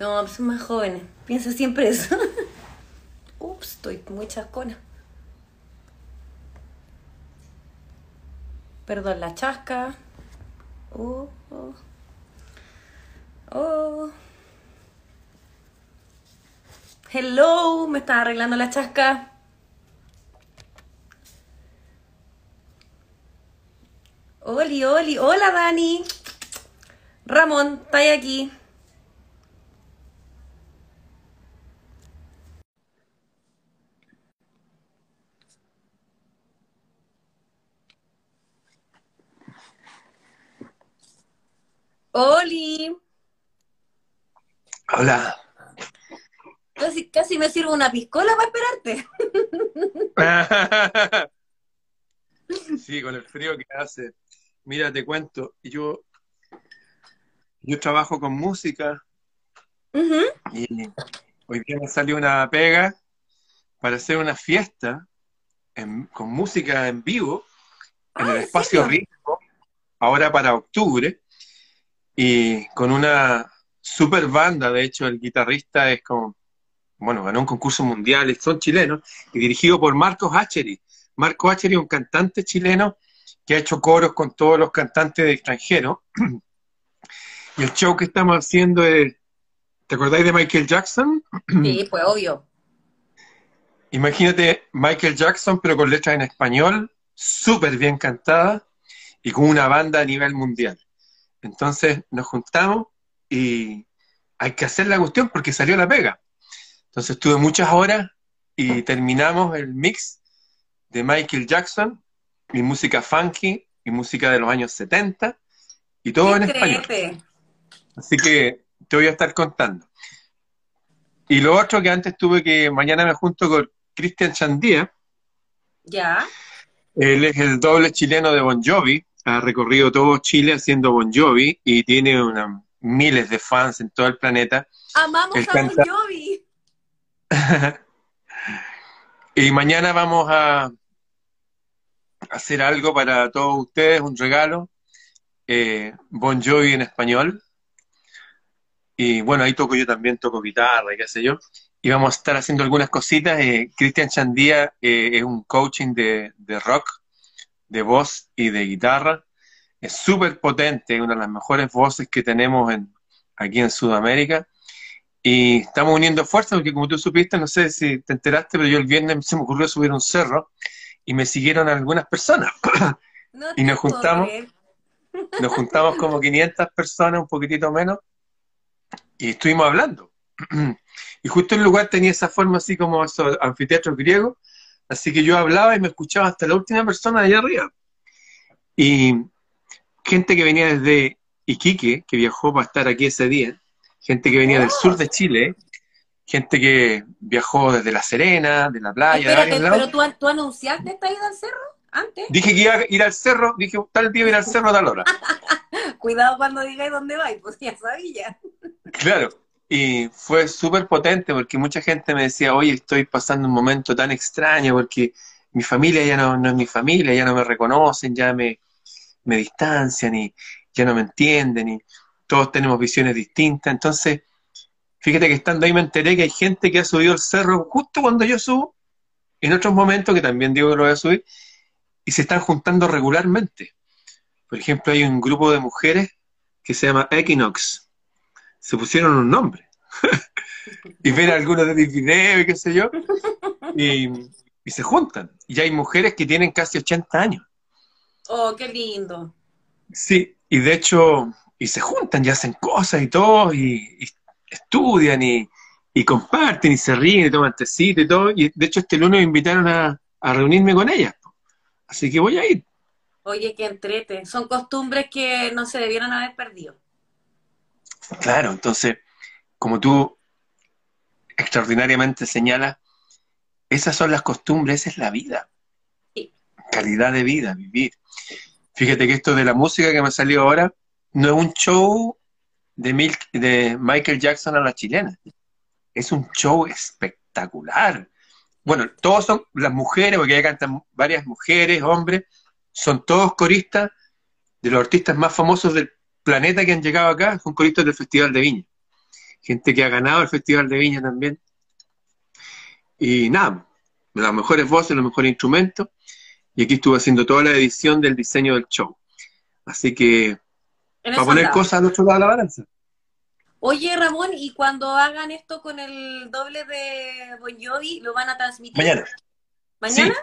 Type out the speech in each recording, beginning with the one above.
No, son más jóvenes. Piensa siempre eso. Ups, estoy muy chascona. Perdón, la chasca. Oh, oh. Oh. Hello, me estás arreglando la chasca. Oli, Oli, hola Dani. Ramón, está aquí. Oli. Hola. Casi, casi me sirvo una piscola para esperarte. sí, con el frío que hace. Mira, te cuento, yo, yo trabajo con música y hoy día me salió una pega para hacer una fiesta con música en vivo en el espacio rico, ahora para octubre, y con una super banda, de hecho el guitarrista es como, bueno, ganó un concurso mundial, son chilenos, y dirigido por Marcos Hacheri. Marcos Hacheri es un cantante chileno que ha hecho coros con todos los cantantes de extranjero. y el show que estamos haciendo es, ¿te acordáis de Michael Jackson? Sí, pues obvio. Imagínate Michael Jackson, pero con letras en español, súper bien cantada y con una banda a nivel mundial. Entonces nos juntamos y hay que hacer la cuestión porque salió la pega. Entonces tuve muchas horas y terminamos el mix de Michael Jackson, mi música funky, mi música de los años 70 y todo en español. Así que te voy a estar contando. Y lo otro que antes tuve que, mañana me junto con Cristian Chandía. Ya. Él es el doble chileno de Bon Jovi, ha recorrido todo Chile haciendo Bon Jovi y tiene una, miles de fans en todo el planeta. Amamos a Bon Jovi. y mañana vamos a hacer algo para todos ustedes, un regalo. Eh, bon Jovi en español. Y bueno, ahí toco yo también, toco guitarra y qué sé yo. Y vamos a estar haciendo algunas cositas. Eh, Cristian Chandía eh, es un coaching de, de rock, de voz y de guitarra es súper potente, una de las mejores voces que tenemos en, aquí en Sudamérica. Y estamos uniendo fuerzas porque como tú supiste, no sé si te enteraste, pero yo el viernes se me ocurrió subir un cerro y me siguieron algunas personas. y nos juntamos, nos juntamos como 500 personas, un poquitito menos, y estuvimos hablando. y justo el lugar tenía esa forma así como esos anfiteatros griegos, así que yo hablaba y me escuchaba hasta la última persona de allá arriba. Y gente que venía desde Iquique, que viajó para estar aquí ese día, gente que venía del sur de Chile, gente que viajó desde La Serena, de la playa, Espérate, de pero tú, tú, anunciaste esta ida al cerro antes. Dije que iba a ir al cerro, dije tal día ir al cerro a tal hora. Cuidado cuando digáis dónde vais, pues ya sabía. claro, y fue súper potente porque mucha gente me decía, oye, estoy pasando un momento tan extraño porque mi familia ya no, no es mi familia, ya no me reconocen, ya me, me distancian y ya no me entienden y todos tenemos visiones distintas. Entonces, fíjate que estando ahí me enteré que hay gente que ha subido el cerro justo cuando yo subo, en otros momentos que también digo que lo voy a subir, y se están juntando regularmente. Por ejemplo, hay un grupo de mujeres que se llama Equinox. Se pusieron un nombre. y ven algunos de mis videos y qué sé yo. Y, y se juntan. Y hay mujeres que tienen casi 80 años. Oh, qué lindo. Sí, y de hecho, y se juntan y hacen cosas y todo, y, estudian y, comparten y se ríen y toman tecito y todo. Y de hecho, este lunes me invitaron a, reunirme con ellas. Así que voy a ir. Oye, qué entrete. Son costumbres que no se debieron haber perdido. Claro, entonces, como tú extraordinariamente señalas, esas son las costumbres, esa es la vida calidad de vida, vivir. Fíjate que esto de la música que me salió ahora no es un show de, de Michael Jackson a la chilena. Es un show espectacular. Bueno, todos son las mujeres, porque ahí cantan varias mujeres, hombres, son todos coristas de los artistas más famosos del planeta que han llegado acá, son coristas del Festival de Viña. gente que ha ganado el Festival de Viña también. Y nada, las mejores voces, los mejores instrumentos. Y aquí estuve haciendo toda la edición del diseño del show. Así que, para poner cosas al otro lado de la balanza. Oye, Ramón, ¿y cuando hagan esto con el doble de Bon Jovi, lo van a transmitir? Mañana. ¿Mañana?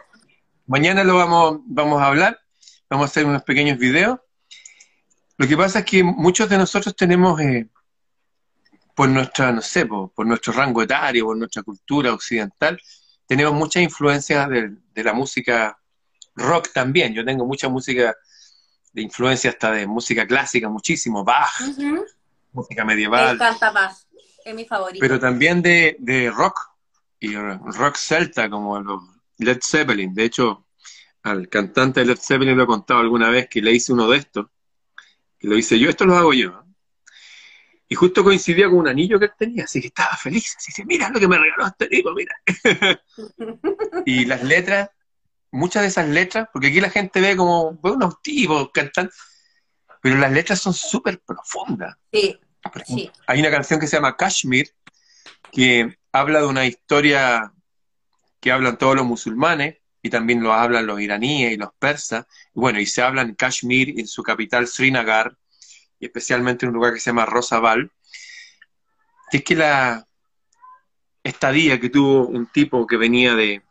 Mañana lo vamos, vamos a hablar, vamos a hacer unos pequeños videos. Lo que pasa es que muchos de nosotros tenemos, eh, por nuestra, no sé, por, nuestro rango etario, por nuestra cultura occidental, tenemos mucha influencia de, la música rock también. Yo tengo mucha música de influencia hasta de música clásica, muchísimo, Bach, música medieval. Me encanta Bach, es mi favorito. Pero también de, de rock, y rock celta, como los Led Zeppelin. De hecho, al cantante de Led Zeppelin lo he contado alguna vez que le hice uno de estos, que lo hice yo, esto lo hago yo. Y justo coincidía con un anillo que él tenía, así que estaba feliz. Así que, mira lo que me regaló este tipo, mira. y las letras, muchas de esas letras, porque aquí la gente ve como unos tipos cantando, pero las letras son súper profundas. Sí, Hay una canción que se llama Kashmir, que habla de una historia que hablan todos los musulmanes, y también lo hablan los iraníes y los persas. Bueno, y se habla en Kashmir, en su capital Srinagar, y especialmente en un lugar que se llama Rosabal, es que la estadía que tuvo un tipo que venía de,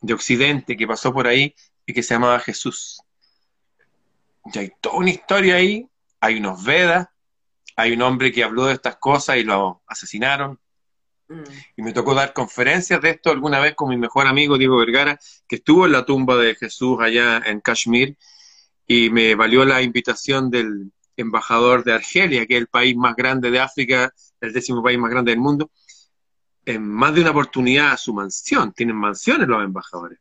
de Occidente, que pasó por ahí y que se llamaba Jesús. Y hay toda una historia ahí, hay unos Vedas, hay un hombre que habló de estas cosas y lo asesinaron, Mm. Y me tocó dar conferencias de esto alguna vez con mi mejor amigo Diego Vergara, que estuvo en la tumba de Jesús allá en Kashmir, y me valió la invitación del embajador de Argelia, que es el país más grande de África, el décimo país más grande del mundo, en más de una oportunidad a su mansión. Tienen mansiones los embajadores.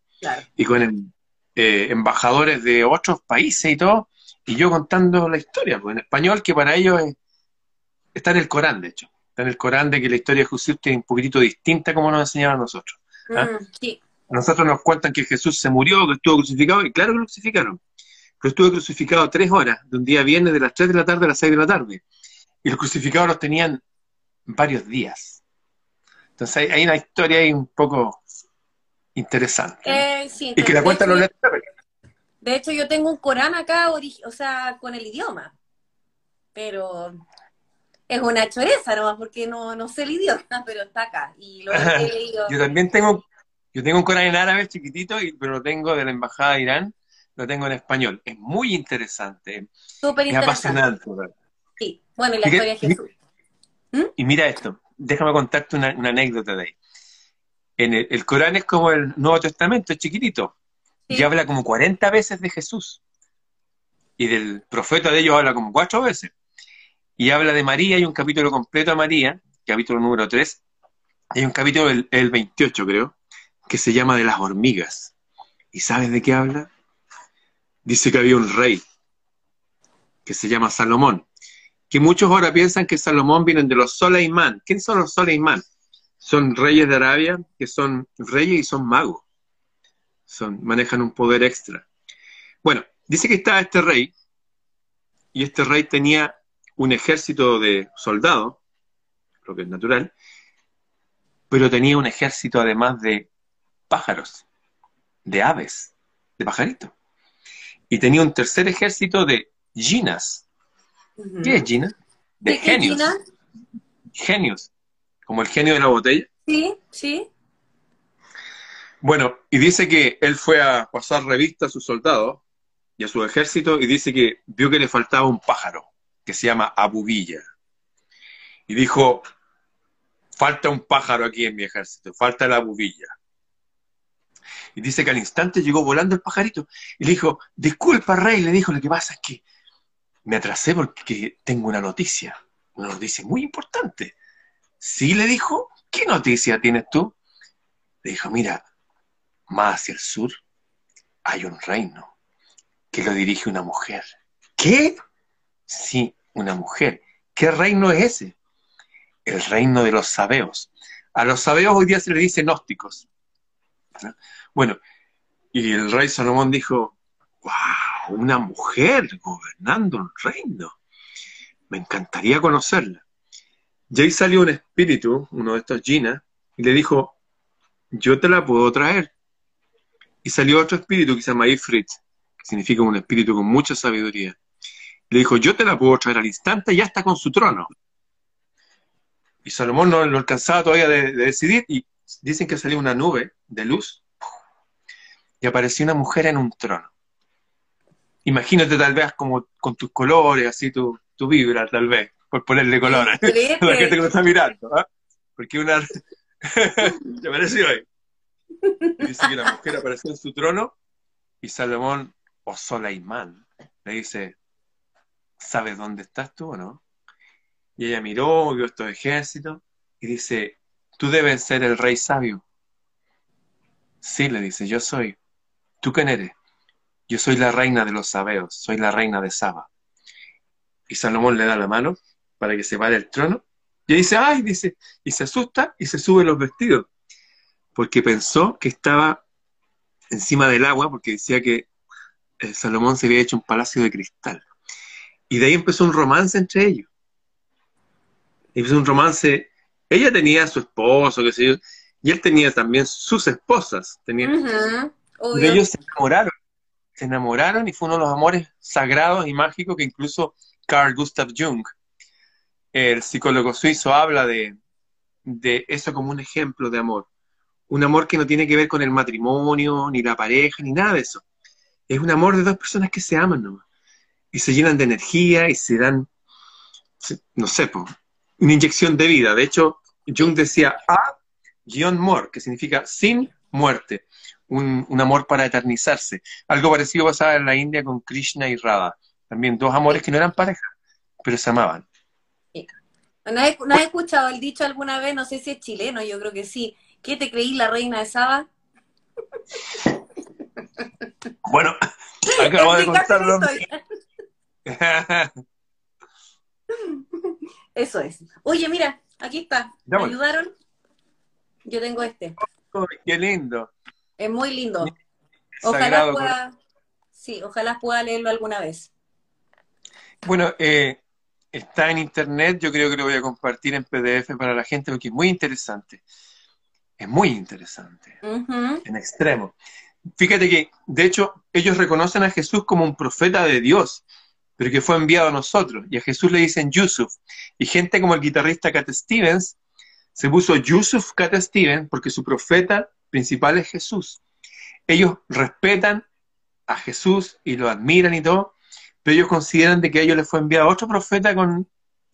Y con eh, embajadores de otros países y todo, y yo contando la historia, pues en español, que para ellos está en el Corán, de hecho está en el Corán de que la historia de Jesús es un poquitito distinta como nos enseñaban a nosotros. ¿ah? Mm, a nosotros nos cuentan que Jesús se murió, que estuvo crucificado, y claro que lo crucificaron, pero estuvo crucificado tres horas, de un día viernes de las tres de la tarde a las seis de la tarde, y los crucificados los tenían varios días. Entonces hay, una historia ahí un poco interesante. Eh, y que la cuentan los. De hecho, yo tengo un Corán acá, o sea, con el idioma, pero es una choreza nomás, porque no, no sé el idioma, pero está acá. Y lo he leído. Yo también tengo, yo tengo un Corán en árabe chiquitito, pero lo tengo de la Embajada de Irán, lo tengo en español. Es muy interesante. Súper interesante. Es apasionante. Sí, bueno, y la historia de Jesús. ¿Mm? Y mira esto, déjame contarte una, anécdota de ahí. En el, Corán es como el Nuevo Testamento, es chiquitito. Y habla como 40 veces de Jesús. Y del profeta de ellos habla como cuatro veces y habla de María, hay un capítulo completo a María, capítulo número 3, hay un capítulo, el, el 28 creo, que se llama de las hormigas. ¿Y sabes de qué habla? Dice que había un rey que se llama Salomón, que muchos ahora piensan que Salomón viene de los Soleimán. ¿Quién son los Soleimán? Son reyes de Arabia que son reyes y son magos. Son, manejan un poder extra. Bueno, dice que estaba este rey, y este rey tenía un ejército de soldados, lo que es natural, pero tenía un ejército además de pájaros, de aves, de pajaritos. Y tenía un tercer ejército de ginas. ¿Qué es gina? De genios. Genios, como el genio de la botella. Sí, sí. Bueno, y dice que él fue a pasar revista a sus soldados y a su ejército y dice que vio que le faltaba un pájaro que se llama Abubilla. Y dijo, falta un pájaro aquí en mi ejército, falta la Abubilla. Y dice que al instante llegó volando el pajarito y le dijo, disculpa, rey, le dijo, lo que pasa es que me atrasé porque tengo una noticia, una noticia muy importante. Sí, le dijo, ¿qué noticia tienes tú? Le dijo, mira, más hacia el sur hay un reino que lo dirige una mujer. ¿Qué? Sí, una mujer. ¿Qué reino es ese? El reino de los sabeos. A los sabeos hoy día se le dice gnósticos. Bueno, y el rey Salomón dijo, wow, una mujer gobernando un reino. Me encantaría conocerla. Y ahí salió un espíritu, uno de estos Gina, y le dijo, yo te la puedo traer. Y salió otro espíritu que se llama Ifrit, que significa un espíritu con mucha sabiduría. Le dijo, yo te la puedo traer al instante y ya está con su trono. Y Salomón no lo alcanzaba todavía de, de decidir y dicen que salió una nube de luz y apareció una mujer en un trono. Imagínate tal vez como con tus colores, así tu, tu vibra tal vez, por ponerle color a la gente que lo está mirando. ¿ah? Porque una... ¿Te pareció ahí? dice que la mujer apareció en su trono y Salomón, o Solaimán, le dice, ¿sabes dónde estás tú o no? Y ella miró, vio estos ejércitos y dice, tú debes ser el rey sabio. Sí, le dice, yo soy. ¿Tú quién eres? Yo soy la reina de los sabeos, soy la reina de Saba. Y Salomón le da la mano para que se vaya el trono. Y dice, ay, dice, y se asusta y se sube los vestidos. Porque pensó que estaba encima del agua, porque decía que eh, Salomón se había hecho un palacio de cristal. Y de ahí empezó un romance entre ellos. Empezó un romance. Ella tenía a su esposo, qué sé yo, y él tenía también sus esposas. Tenía, de ellos se enamoraron. Se enamoraron y fue uno de los amores sagrados y mágicos que incluso Carl Gustav Jung, el psicólogo suizo, habla de, de eso como un ejemplo de amor. Un amor que no tiene que ver con el matrimonio, ni la pareja, ni nada de eso. Es un amor de dos personas que se aman nomás. Y se llenan de energía y se dan, no sé, una inyección de vida. De hecho, Jung decía a guion mor, que significa sin muerte un, amor para eternizarse. Algo parecido pasaba en la India con Krishna y Radha. También dos amores que no eran pareja, pero se amaban. ¿No has, escuchado el dicho alguna vez? No sé si es chileno, yo creo que sí. ¿Qué te creí la reina de Saba? Bueno, acabo de contarlo. Eso es. Oye, mira, aquí está. ¿Me ayudaron? Yo tengo este. qué lindo. Es muy lindo. Ojalá pueda, sí, ojalá pueda leerlo alguna vez. Bueno, eh, está en internet, yo creo que lo voy a compartir en PDF para la gente porque es muy interesante. Es muy interesante, en extremo. Fíjate que, de hecho, ellos reconocen a Jesús como un profeta de Dios, pero que fue enviado a nosotros. Y a Jesús le dicen Yusuf. Y gente como el guitarrista Cat Stevens se puso Yusuf Cat Stevens porque su profeta principal es Jesús. Ellos respetan a Jesús y lo admiran y todo, pero ellos consideran de que a ellos les fue enviado otro profeta con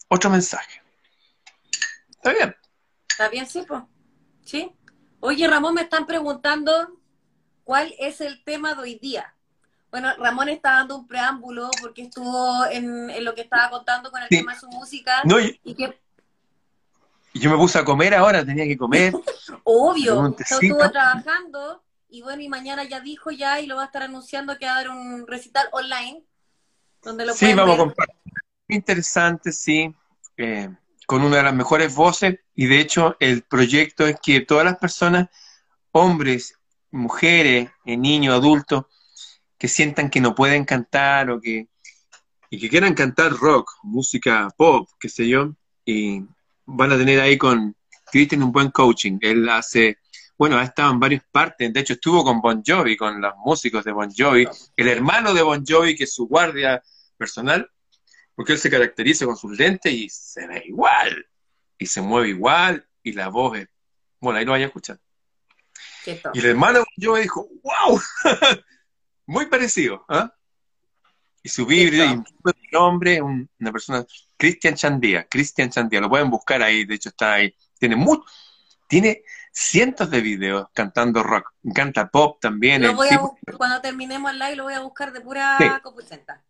otro mensaje. ¿Está bien? Está bien, sí, pues. Sí. Oye, Ramón, me están preguntando cuál es el tema de hoy día. Bueno, Ramón está dando un preámbulo porque estuvo en, lo que estaba contando con el tema de su música. No, y, que y yo me puse a comer ahora, tenía que comer. Obvio, estuvo trabajando y bueno, y mañana ya dijo ya y lo va a estar anunciando que va a dar un recital online. Donde lo sí, vamos a compartir. Interesante, sí. Eh, con una de las mejores voces y de hecho el proyecto es que todas las personas, hombres, mujeres, eh, niños, adultos, que sientan que no pueden cantar o que y que quieran cantar rock, música pop, qué sé yo, y van a tener ahí con Cristian un buen coaching. Él hace, bueno, ha estado en varias partes, de hecho estuvo con Bon Jovi, con los músicos de Bon Jovi, el hermano de Bon Jovi, que es su guardia personal, porque él se caracteriza con sus lentes y se ve igual, y se mueve igual, y la voz es, bueno, ahí lo vayan a escuchar. Y el hermano de Bon Jovi dijo, wow, muy parecido, ¿ah? Y su Biblia, y un nombre, una persona Cristian Chandía, Cristian Chandía, lo pueden buscar ahí, de hecho está ahí. Tiene mucho, tiene cientos de videos cantando rock, canta pop también. cuando terminemos el live lo voy a buscar de pura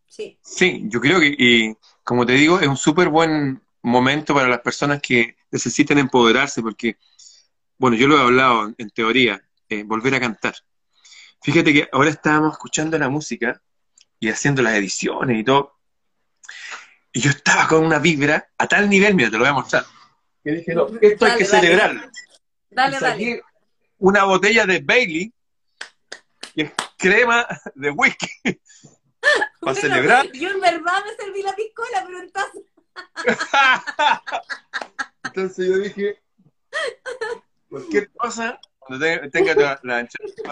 sí. Sí. yo creo que, y como te digo, es un súper buen momento para las personas que necesitan empoderarse, porque, bueno, yo lo he hablado en teoría, eh, volver a cantar. Fíjate que ahora estábamos escuchando la música y haciendo las ediciones y todo, y yo estaba con una vibra a tal nivel, mira, te lo voy a mostrar. Que dije, no, esto hay que celebrarlo. Dale, dale. Una botella de Bailey, que es crema de whisky, para celebrar. Yo en verdad me serví la piscola, pero entonces... Entonces yo dije, cualquier cosa, cuando tenga la, la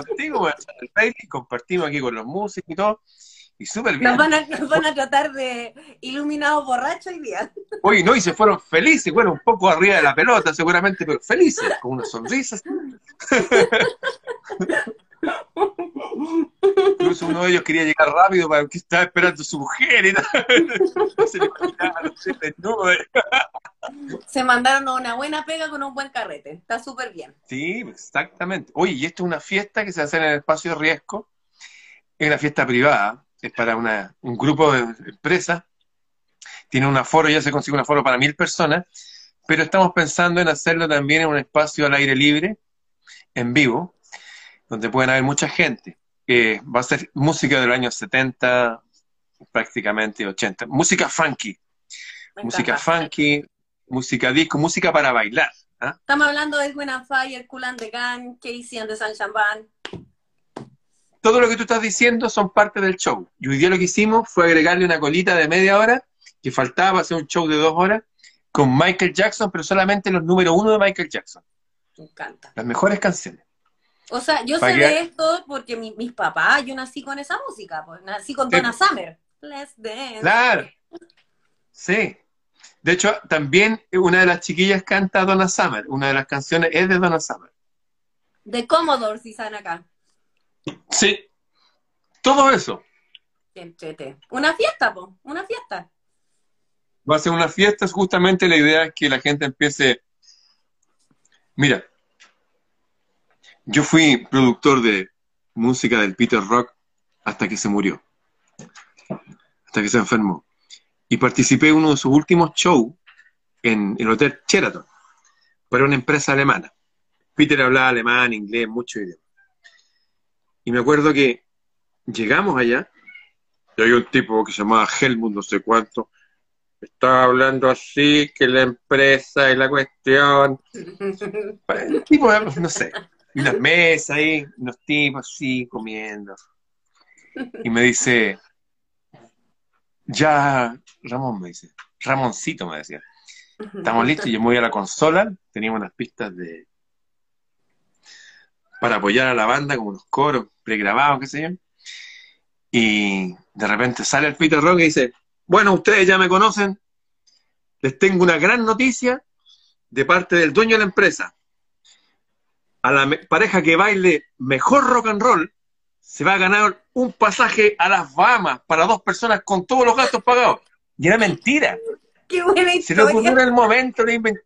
contigo, voy a hacer el baile, compartimos aquí con los músicos y todo. Y súper bien. Nos van, a, nos van a tratar de iluminados borrachos hoy día. Oye, no, y se fueron felices, bueno, un poco arriba de la pelota seguramente, pero felices, con unas sonrisas. Incluso uno de ellos quería llegar rápido para que estaba esperando a su mujer y no, se le Se mandaron una buena pega con un buen carrete. Está súper bien. Sí, exactamente. Oye, y esto es una fiesta que se hace en el espacio de riesgo. Es una fiesta privada es para una, un grupo de empresas, tiene un aforo, ya se consigue un aforo para mil personas, pero estamos pensando en hacerlo también en un espacio al aire libre, en vivo, donde pueden haber mucha gente. Va a ser música de los años 70, prácticamente 80. Música funky. música funky, música disco, música para bailar. ¿ah? Estamos hablando de Edwin and Fire, Cool and the Gang, Casey and the Sunshine Band todo lo que tú estás diciendo son parte del show. Y hoy día lo que hicimos fue agregarle una colita de media hora, que faltaba para hacer un show de dos horas, con Michael Jackson, pero solamente los número uno de Michael Jackson. Me encanta. Las mejores canciones. O sea, yo sé de esto porque mis papás, yo nací con esa música, pues, nací con Donna Summer. Let's dance. Claro. Sí. De hecho, también una de las chiquillas canta Donna Summer. Una de las canciones es de Donna Summer. De Commodore, si están acá. Sí, todo eso. Una fiesta, po, una fiesta. Va a ser una fiesta, es justamente la idea es que la gente empiece. Mira, yo fui productor de música del Peter Rock hasta que se murió, hasta que se enfermó. Y participé en uno de sus últimos shows en el Hotel Sheraton, para una empresa alemana. Peter hablaba alemán, inglés, mucho idioma. Y me acuerdo que llegamos allá y hay un tipo que se llamaba Helmut, no sé cuánto, estaba hablando así, que la empresa y la cuestión. El tipo, no sé, unas mesas ahí, unos tipos así comiendo. Y me dice, ya, Ramón me dice, Ramoncito me decía, estamos listos, yo me voy a la consola, teníamos unas pistas de, para apoyar a la banda, como unos coros pregrabados, qué sé yo. Y de repente sale el Peter Rock y dice, bueno, ustedes ya me conocen, les tengo una gran noticia de parte del dueño de la empresa. A la pareja que baile mejor rock and roll se va a ganar un pasaje a las Bahamas para dos personas con todos los gastos pagados. Y era mentira. Qué buena historia. Se le ocurrió en el momento de inventar.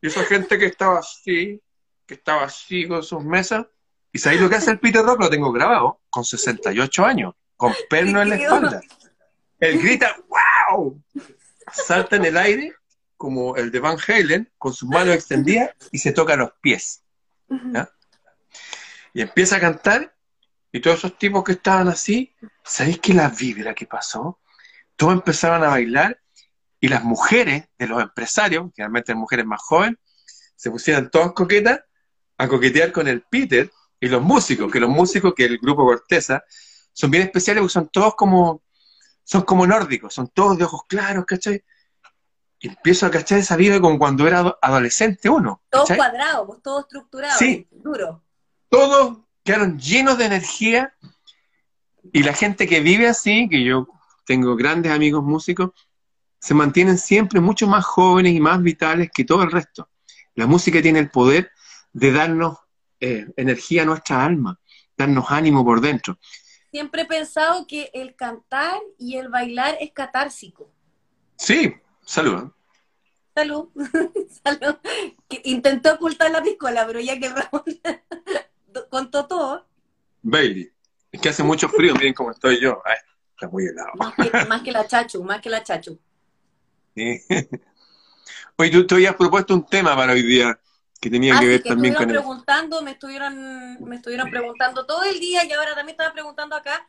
Y esa gente que estaba así, que estaba así con sus mesas. ¿Y sabéis lo que hace el Peter Rock? Lo tengo grabado, con 68 años, con perno en la espalda. Él grita, ¡wow! Salta en el aire, como el de Van Halen, con sus manos extendidas, y se toca los pies. Y empieza a cantar, y todos esos tipos que estaban así, ¿sabéis que la vibra que pasó? Todos empezaban a bailar, y las mujeres de los empresarios, generalmente mujeres más jóvenes, se pusieron todas coquetas a coquetear con el Peter y los músicos, que los músicos, que el grupo Corteza, son bien especiales porque son todos como, son como nórdicos, son todos de ojos claros, ¿cachai? Empiezo a cachar esa vida como cuando era adolescente uno. Todos cuadrados, pues, todos estructurados, sí. duro. Todos quedaron llenos de energía y la gente que vive así, que yo tengo grandes amigos músicos, se mantienen siempre mucho más jóvenes y más vitales que todo el resto. La música tiene el poder de darnos eh, energía a nuestra alma, darnos ánimo por dentro. Siempre he pensado que el cantar y el bailar es catársico. Sí, salud. Salud. salud. intentó ocultar la piscola, pero ya que Ramón contó todo. Bailey. Es que hace mucho frío, miren cómo estoy yo. está muy helado. Más que, la chachu, más que la chachu. Sí. Oye, tú, tú habías propuesto un tema para hoy día que tenía que ah, ver también con preguntando, me estuvieron, me estuvieron preguntando todo el día y ahora también estaba preguntando acá.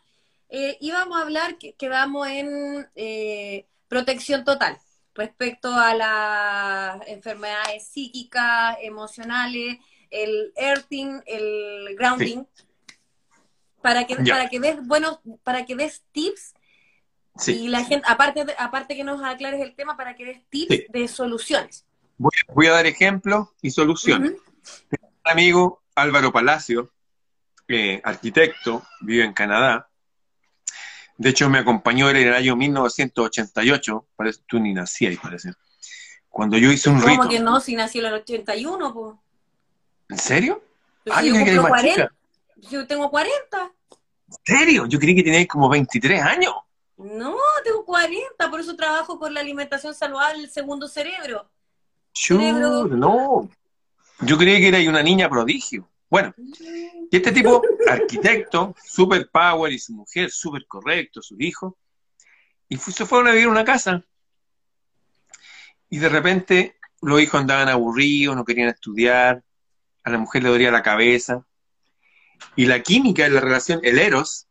Eh, íbamos a hablar, que quedamos en eh, protección total respecto a las enfermedades psíquicas, emocionales, el earthing, el grounding, para que para que des bueno, para que des tips Y la gente, aparte, aparte que nos aclares el tema para que des tips de soluciones. Voy, a dar ejemplos y soluciones. Un amigo Álvaro Palacio, eh, arquitecto, vive en Canadá. De hecho, me acompañó en el año 1988, parece, tú ni nacías, parece. Cuando yo hice un ¿Cómo rito. ¿Cómo que no? Si nací en el 81, pues. ¿En serio? ah, yo, que 40. yo tengo 40. ¿En serio? Yo creí que teníais como 23 años. No, tengo 40, por eso trabajo con la alimentación saludable, el segundo cerebro. cerebro... no. Yo creí que era una niña prodigio. Bueno, y este tipo, arquitecto, super power, y su mujer, súper correcto, su hijo, y se fueron a vivir una casa. Y de repente los hijos andaban aburridos, no querían estudiar, a la mujer le dolía la cabeza. Y la química de la relación, el eros,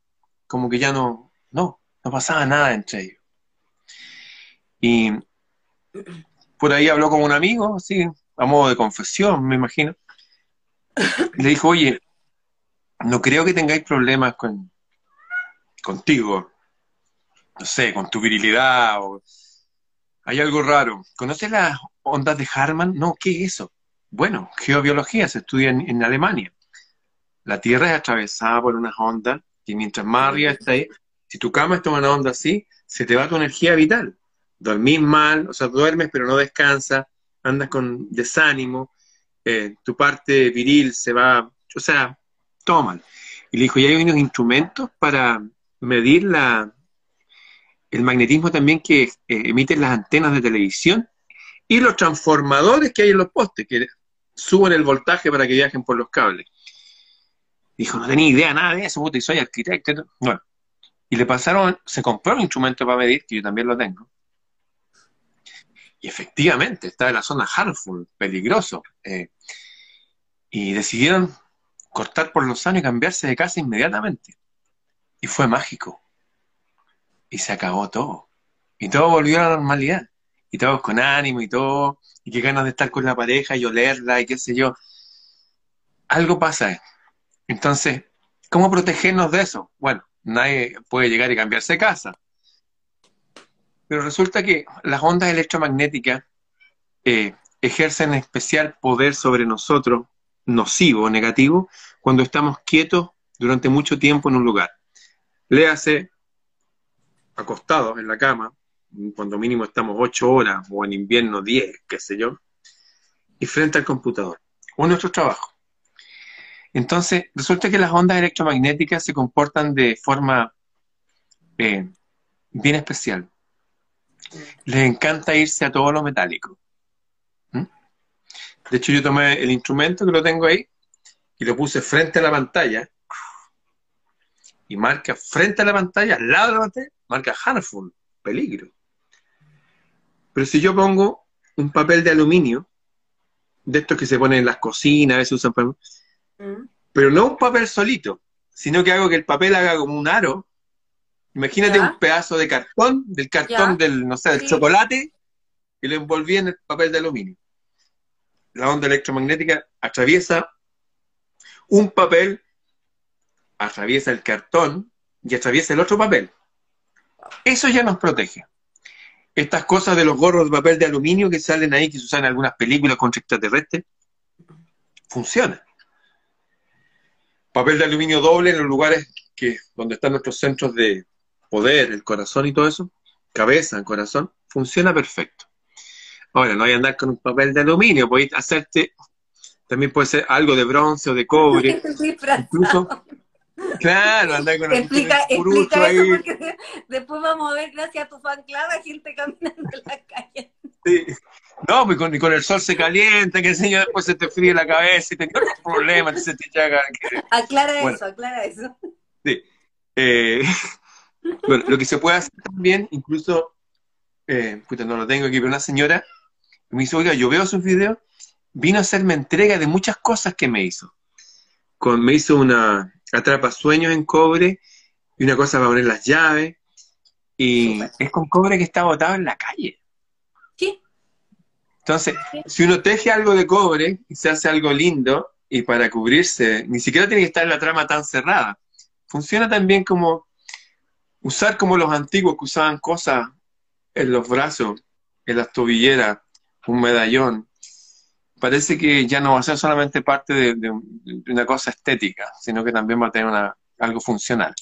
como que ya no, no, no pasaba nada entre ellos. Y por ahí habló con un amigo, así, a modo de confesión, me imagino. Le dijo, oye, no creo que tengáis problemas con contigo, no sé, con tu virilidad o hay algo raro. ¿Conoces las ondas de Harman? No, ¿qué es eso? Bueno, geobiología se estudia en, Alemania. La Tierra es atravesada por unas ondas y mientras más arriba está ahí, si tu cama está en una onda así, se te va tu energía vital. Dormís mal, o sea, duermes pero no descansas, andas con desánimo, eh, tu parte viril se va, o sea, todo mal. Y le dijo, y hay unos instrumentos para medir la, el magnetismo también que eh, emiten las antenas de televisión y los transformadores que hay en los postes, que suben el voltaje para que viajen por los cables. Dijo, no tenía idea nada de eso, y soy arquitecto. Bueno, y le pasaron, se compró un instrumento para medir, que yo también lo tengo. Y efectivamente, está en la zona harmful, peligroso. Eh, y decidieron cortar por los años y cambiarse de casa inmediatamente. Y fue mágico. Y se acabó todo. Y todo volvió a la normalidad y todos con ánimo y todo, y qué ganas de estar con la pareja y olerla y qué sé yo. Algo pasa. Entonces, ¿cómo protegernos de eso? Bueno, nadie puede llegar y cambiarse de casa. Pero resulta que las ondas electromagnéticas eh, ejercen especial poder sobre nosotros, nocivo negativo, cuando estamos quietos durante mucho tiempo en un lugar. Léase acostados en la cama, cuando mínimo estamos ocho horas, o en invierno diez, qué sé yo, y frente al computador, o nuestro trabajo. Entonces, resulta que las ondas electromagnéticas se comportan de forma eh, bien especial. Les encanta irse a todo lo metálico. ¿Mm? De hecho, yo tomé el instrumento que lo tengo ahí y lo puse frente a la pantalla y marca frente a la pantalla, al lado de la pantalla, marca harmful, peligro. Pero si yo pongo un papel de aluminio, de estos que se ponen en las cocinas, a veces usan papel, mm. pero no un papel solito, sino que hago que el papel haga como un aro. Imagínate un pedazo de cartón, del cartón del, no sé, del chocolate, y lo envolví en el papel de aluminio. La onda electromagnética atraviesa un papel, atraviesa el cartón y atraviesa el otro papel. Eso ya nos protege estas cosas de los gorros de papel de aluminio que salen ahí, que se usan en algunas películas contra extraterrestres, funciona. Papel de aluminio doble en los lugares que, donde están nuestros centros de poder, el corazón y todo eso, cabeza, corazón, funciona perfecto. Ahora, no hay que andar con un papel de aluminio, podéis hacerte, también puede ser algo de bronce o de cobre, incluso Claro, anda con explica, explica eso porque después vamos a ver, gracias a tu fan clave, gente caminando en la calle. Sí. No, pues con, con, el sol se calienta, que el señor después se te fríe la cabeza y te tienes problemas, se te chaga. Aclara eso, aclara eso. Sí. Eh, bueno, lo que se puede hacer también, incluso, eh, puta, no lo tengo aquí, pero una señora me dice, oiga, yo veo sus videos, vino a hacerme entrega de muchas cosas que me hizo. Con, me hizo una, atrapa sueños en cobre y una cosa para poner las llaves. Y es con cobre que está botado en la calle. Sí. Entonces, si uno teje algo de cobre y se hace algo lindo, y para cubrirse, ni siquiera tiene que estar la trama tan cerrada. Funciona también como usar como los antiguos que usaban cosas en los brazos, en las tobilleras, un medallón, parece que ya no va a ser solamente parte de, una cosa estética, sino que también va a tener una, algo funcional.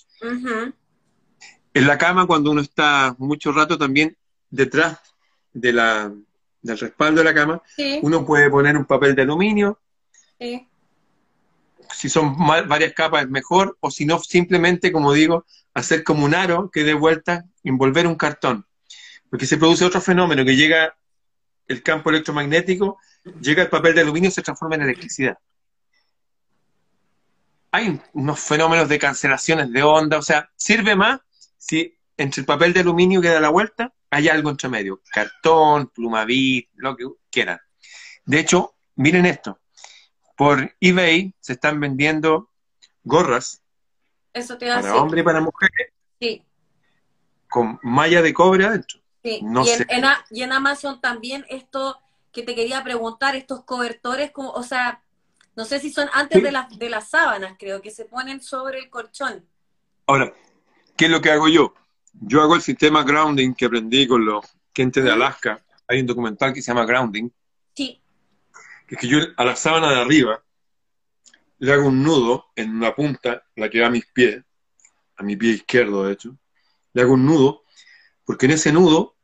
En la cama, cuando uno está mucho rato, también detrás de la, del respaldo de la cama, uno puede poner un papel de aluminio. Si son varias capas es mejor, o si no, simplemente, como digo, hacer como un aro que dé vuelta, envolver un cartón. Porque se produce otro fenómeno que llega el campo electromagnético, llega el papel de aluminio y se transforma en electricidad. Hay unos fenómenos de cancelaciones de onda, o sea, sirve más si entre el papel de aluminio que da la vuelta hay algo entre medio, cartón, plumavit, lo que quieran. De hecho, miren esto, por eBay se están vendiendo gorras Eso te para hombres y para mujeres con malla de cobre adentro. Sí. y, en, Amazon también esto que te quería preguntar, estos cobertores, como, o sea, no sé si son antes de, las, de las sábanas, creo, que se ponen sobre el colchón. Ahora, ¿qué es lo que hago yo? Yo hago el sistema grounding que aprendí con los gente de Alaska. Hay un documental que se llama Grounding. Sí. Que es que yo a la sábana de arriba le hago un nudo en una punta, la que va a mis pies, a mi pie izquierdo de hecho, le hago un nudo, porque en ese nudo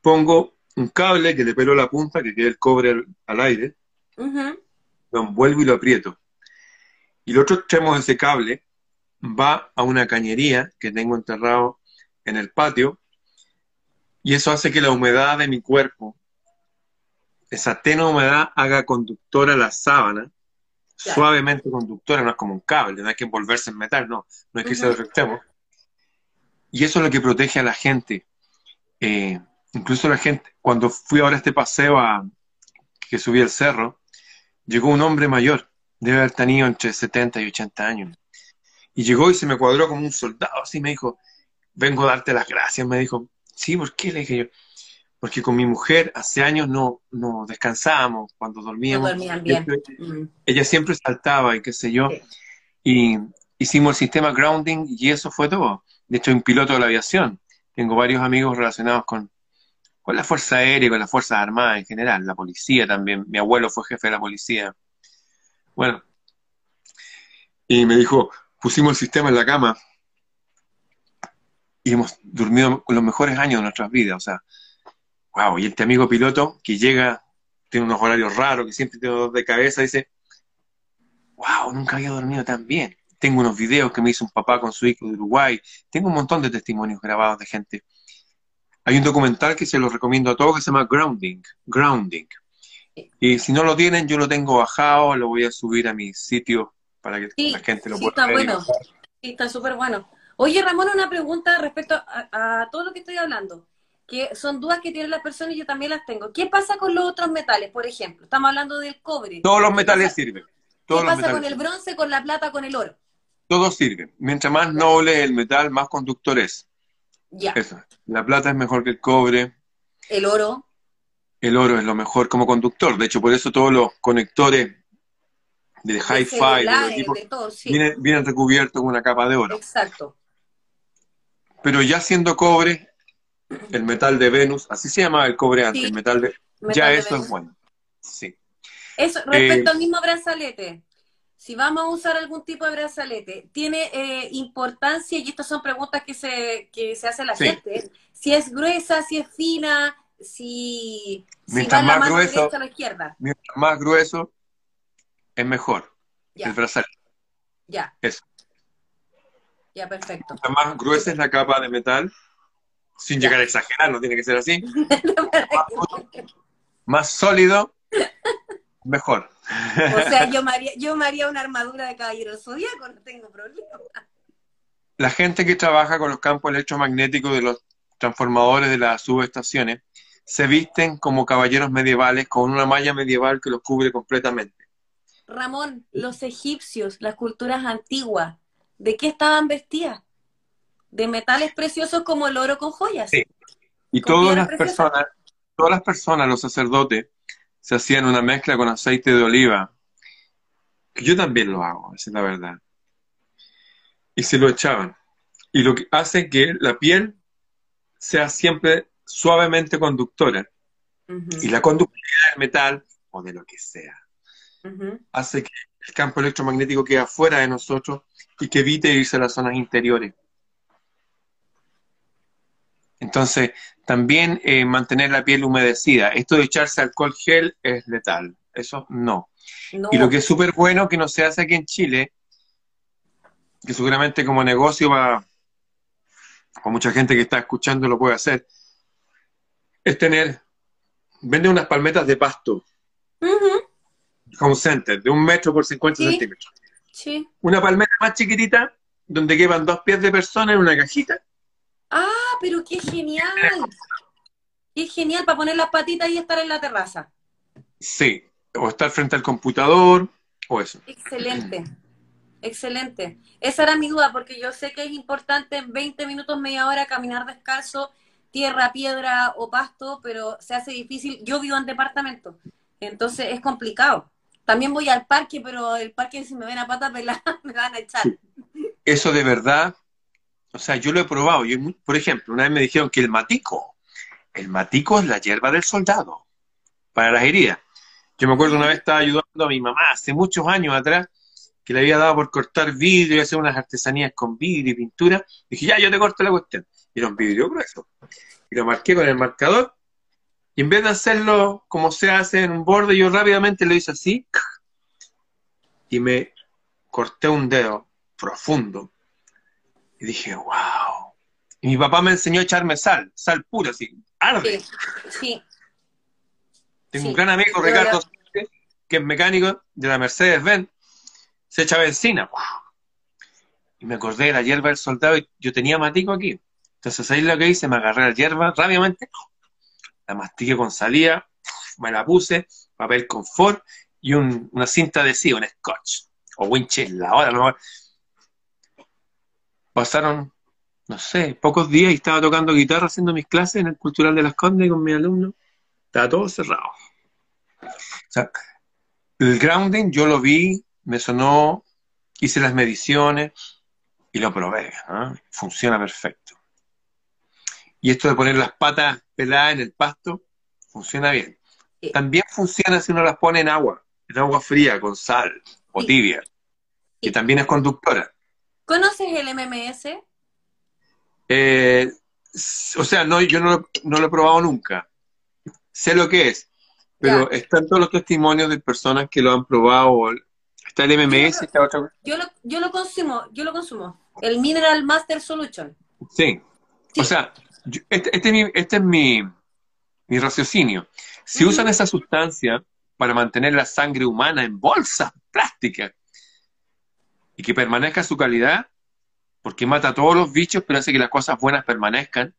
pongo un cable que le pelo la punta, que quede el cobre al, aire, lo envuelvo y lo aprieto. Y el otro extremo de ese cable va a una cañería que tengo enterrado en el patio, y eso hace que la humedad de mi cuerpo, esa tenue humedad, haga conductora la sábana, suavemente conductora, no es como un cable, no hay que envolverse en metal, no, no hay que irse al extremo. Y eso es lo que protege a la gente. Eh, incluso la gente, cuando fui ahora a este paseo a, que subí el cerro, llegó un hombre mayor, debe haber tenido entre 70 y 80 años. Y llegó y se me cuadró como un soldado, así me dijo, vengo a darte las gracias, me dijo, sí, ¿por qué? Le dije yo, porque con mi mujer hace años no, no descansábamos cuando dormíamos. bien. Mm. Ella siempre saltaba y qué sé yo. Y hicimos el sistema grounding y eso fue todo. De hecho, un piloto de la aviación. Tengo varios amigos relacionados con, con la Fuerza Aérea, con las Fuerzas Armadas en general, la policía también. Mi abuelo fue jefe de la policía. Bueno, y me dijo, pusimos el sistema en la cama y hemos dormido los mejores años de nuestras vidas. O sea, wow, y este amigo piloto que llega, tiene unos horarios raros, que siempre tiene dolor de cabeza, dice, wow, nunca había dormido tan bien. Tengo unos videos que me hizo un papá con su hijo de Uruguay. Tengo un montón de testimonios grabados de gente. Hay un documental que se lo recomiendo a todos que se llama Grounding. Grounding. Y si no lo tienen, yo lo tengo bajado, lo voy a subir a mi sitio para que la gente lo pueda está Bueno. Sí, está súper bueno. Oye, Ramón, una pregunta respecto a, todo lo que estoy hablando, que son dudas que tienen las personas y yo también las tengo. ¿Qué pasa con los otros metales, por ejemplo? Estamos hablando del cobre. Todos los metales sirven. ¿Qué pasa con el bronce, con la plata, con el oro? Todos sirven. Mientras más noble el metal, más conductor es. Ya. Eso. La plata es mejor que el cobre. El oro. El oro es lo mejor como conductor. De hecho, por eso todos los conectores de hi-fi vienen recubiertos con una capa de oro. Exacto. Pero ya siendo cobre, el metal de Venus, así se llama el cobre antes, el metal de... ya eso es bueno. Sí. Eso, respecto eh, al mismo brazalete, si vamos a usar algún tipo de brazalete, ¿tiene eh, importancia, y estas son preguntas que se, que se hace la gente, si es gruesa, si es fina, si, mientras más grueso, a la izquierda? Mientras más grueso, es mejor el brazalete. Ya. Eso. Ya, perfecto. más gruesa es la capa de metal, sin llegar a exagerar, no tiene que ser así. más, sólido, mejor. o sea, yo me, haría, yo una armadura de caballero zodíaco, no tengo problema. La gente que trabaja con los campos electromagnéticos de los transformadores de las subestaciones se visten como caballeros medievales con una malla medieval que los cubre completamente. Ramón, los egipcios, las culturas antiguas, ¿De qué estaban vestidas? De metales preciosos como el oro con joyas. Sí. Y todas las personas, todas las personas, los sacerdotes, se hacían una mezcla con aceite de oliva. Que yo también lo hago, esa es la verdad. Y se lo echaban. y lo que hace que la piel sea siempre suavemente conductora. Y la conductividad del metal o de lo que sea hace que el campo electromagnético quede fuera de nosotros y que evite irse a las zonas interiores. Entonces, también eh, mantener la piel humedecida. Esto de echarse alcohol gel es letal. Eso no. Y lo que es súper bueno que no se hace aquí en Chile, que seguramente como negocio va, con mucha gente que está escuchando lo puede hacer, es tener, vende unas palmetas de pasto. Home Center, de un metro por 50 centímetros. Sí. Una palmeta más chiquitita, donde quepan dos pies de persona en una cajita. Ah, pero qué genial. Qué genial para poner las patitas y estar en la terraza. Sí, o estar frente al computador, o eso. Excelente. Excelente. Esa era mi duda, porque yo sé que es importante en 20 minutos, media hora caminar descalzo, tierra, piedra o pasto, pero se hace difícil. Yo vivo en departamento, entonces es complicado. También voy al parque, pero el parque si me ven a pata pelada me van a echar. Eso de verdad, o sea, yo lo he probado. Yo, por ejemplo, una vez me dijeron que el matico, el matico es la hierba del soldado para las heridas. Yo me acuerdo una vez estaba ayudando a mi mamá hace muchos años atrás que le había dado por cortar vidrio y hacer unas artesanías con vidrio y pintura. Dije, ya, yo te corto la cuestión. Y era un vidrio grueso. Y lo marqué con el marcador. Y en vez de hacerlo como se hace en un borde, yo rápidamente lo hice así. Y me corté un dedo profundo. Y dije, wow. Y mi papá me enseñó a echarme sal, sal pura, así, arde. Sí. Tengo un gran amigo, Ricardo, que es mecánico de la Mercedes-Benz se echa benzina. Y me acordé de la hierba del soldado y yo tenía matico aquí. Entonces ahí lo que hice, me agarré la hierba rápidamente, la mastiqué con salida, me la puse, papel confort y una cinta adhesiva, un scotch, o winchell, ahora no. Pasaron, no sé, pocos días y estaba tocando guitarra haciendo mis clases en el Cultural de las Condes con mis alumnos. Estaba todo cerrado. O sea, el grounding yo lo vi me sonó, hice las mediciones y lo probé. ¿ah? Funciona perfecto. Y esto de poner las patas peladas en el pasto, funciona bien. También funciona si uno las pone en agua, en agua fría, con sal o tibia, que también es conductora. ¿Conoces el MMS? Eh, o sea, no, yo no lo, he probado nunca. Sé lo que es, pero están todos los testimonios de personas que lo han probado Está el MMS, está otra yo lo, yo lo consumo, yo lo consumo. El Mineral Master Solution. Sí. O sea, este, este, este, es mi, mi raciocinio. Si usan esa sustancia para mantener la sangre humana en bolsas plásticas y que permanezca su calidad, porque mata a todos los bichos, pero hace que las cosas buenas permanezcan.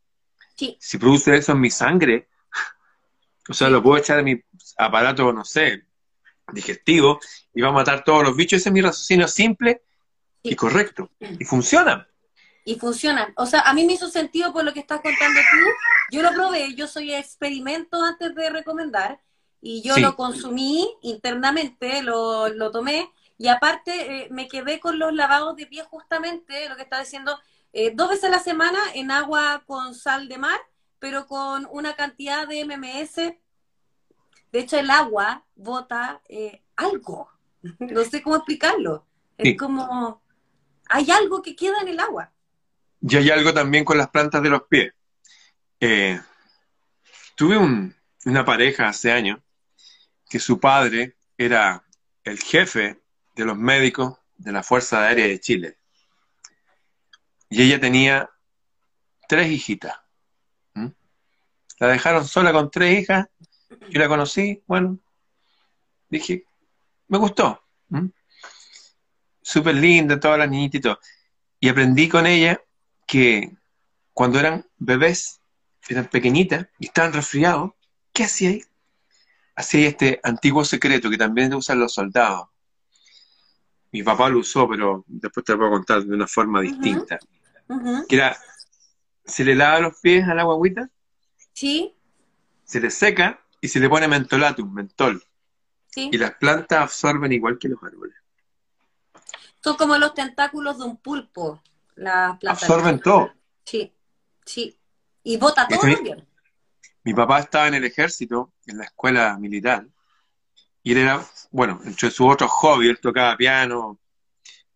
Sí. Si produce eso en mi sangre, o sea, lo puedo echar en mi aparato, no sé, digestivo y va a matar todos los bichos. Ese es mi raciocinio simple y correcto. Y funciona. Y funciona. O sea, a mí me hizo sentido por lo que estás contando tú. Yo lo probé, yo soy experimento antes de recomendar y yo lo consumí internamente, lo, lo tomé y aparte eh, me quedé con los lavados de pie justamente, lo que está diciendo, eh, dos veces a la semana en agua con sal de mar, pero con una cantidad de MMS de hecho, el agua bota eh, algo. No sé cómo explicarlo. Es como, hay algo que queda en el agua. Y hay algo también con las plantas de los pies. Eh, tuve una pareja hace años que su padre era el jefe de los médicos de la Fuerza Aérea de Chile. Y ella tenía tres hijitas. La dejaron sola con tres hijas yo la conocí, bueno, dije, me gustó. Súper linda, todas las niñitas y todo. Y aprendí con ella que cuando eran bebés, eran pequeñitas y estaban resfriados, ¿qué hacía ahí? Hacía este antiguo secreto que también usan los soldados. Mi papá lo usó, pero después te lo puedo contar de una forma distinta. Que era, se le lava los pies a la guaguita. Sí. Se le seca y se le pone mentolatum, mentol. Y las plantas absorben igual que los árboles. Son como los tentáculos de un pulpo. las plantas. Absorben todo. Sí, sí. Y bota todo también. Mi papá estaba en el ejército, en la escuela militar, y él era, bueno, entre sus otros hobbies, él tocaba piano,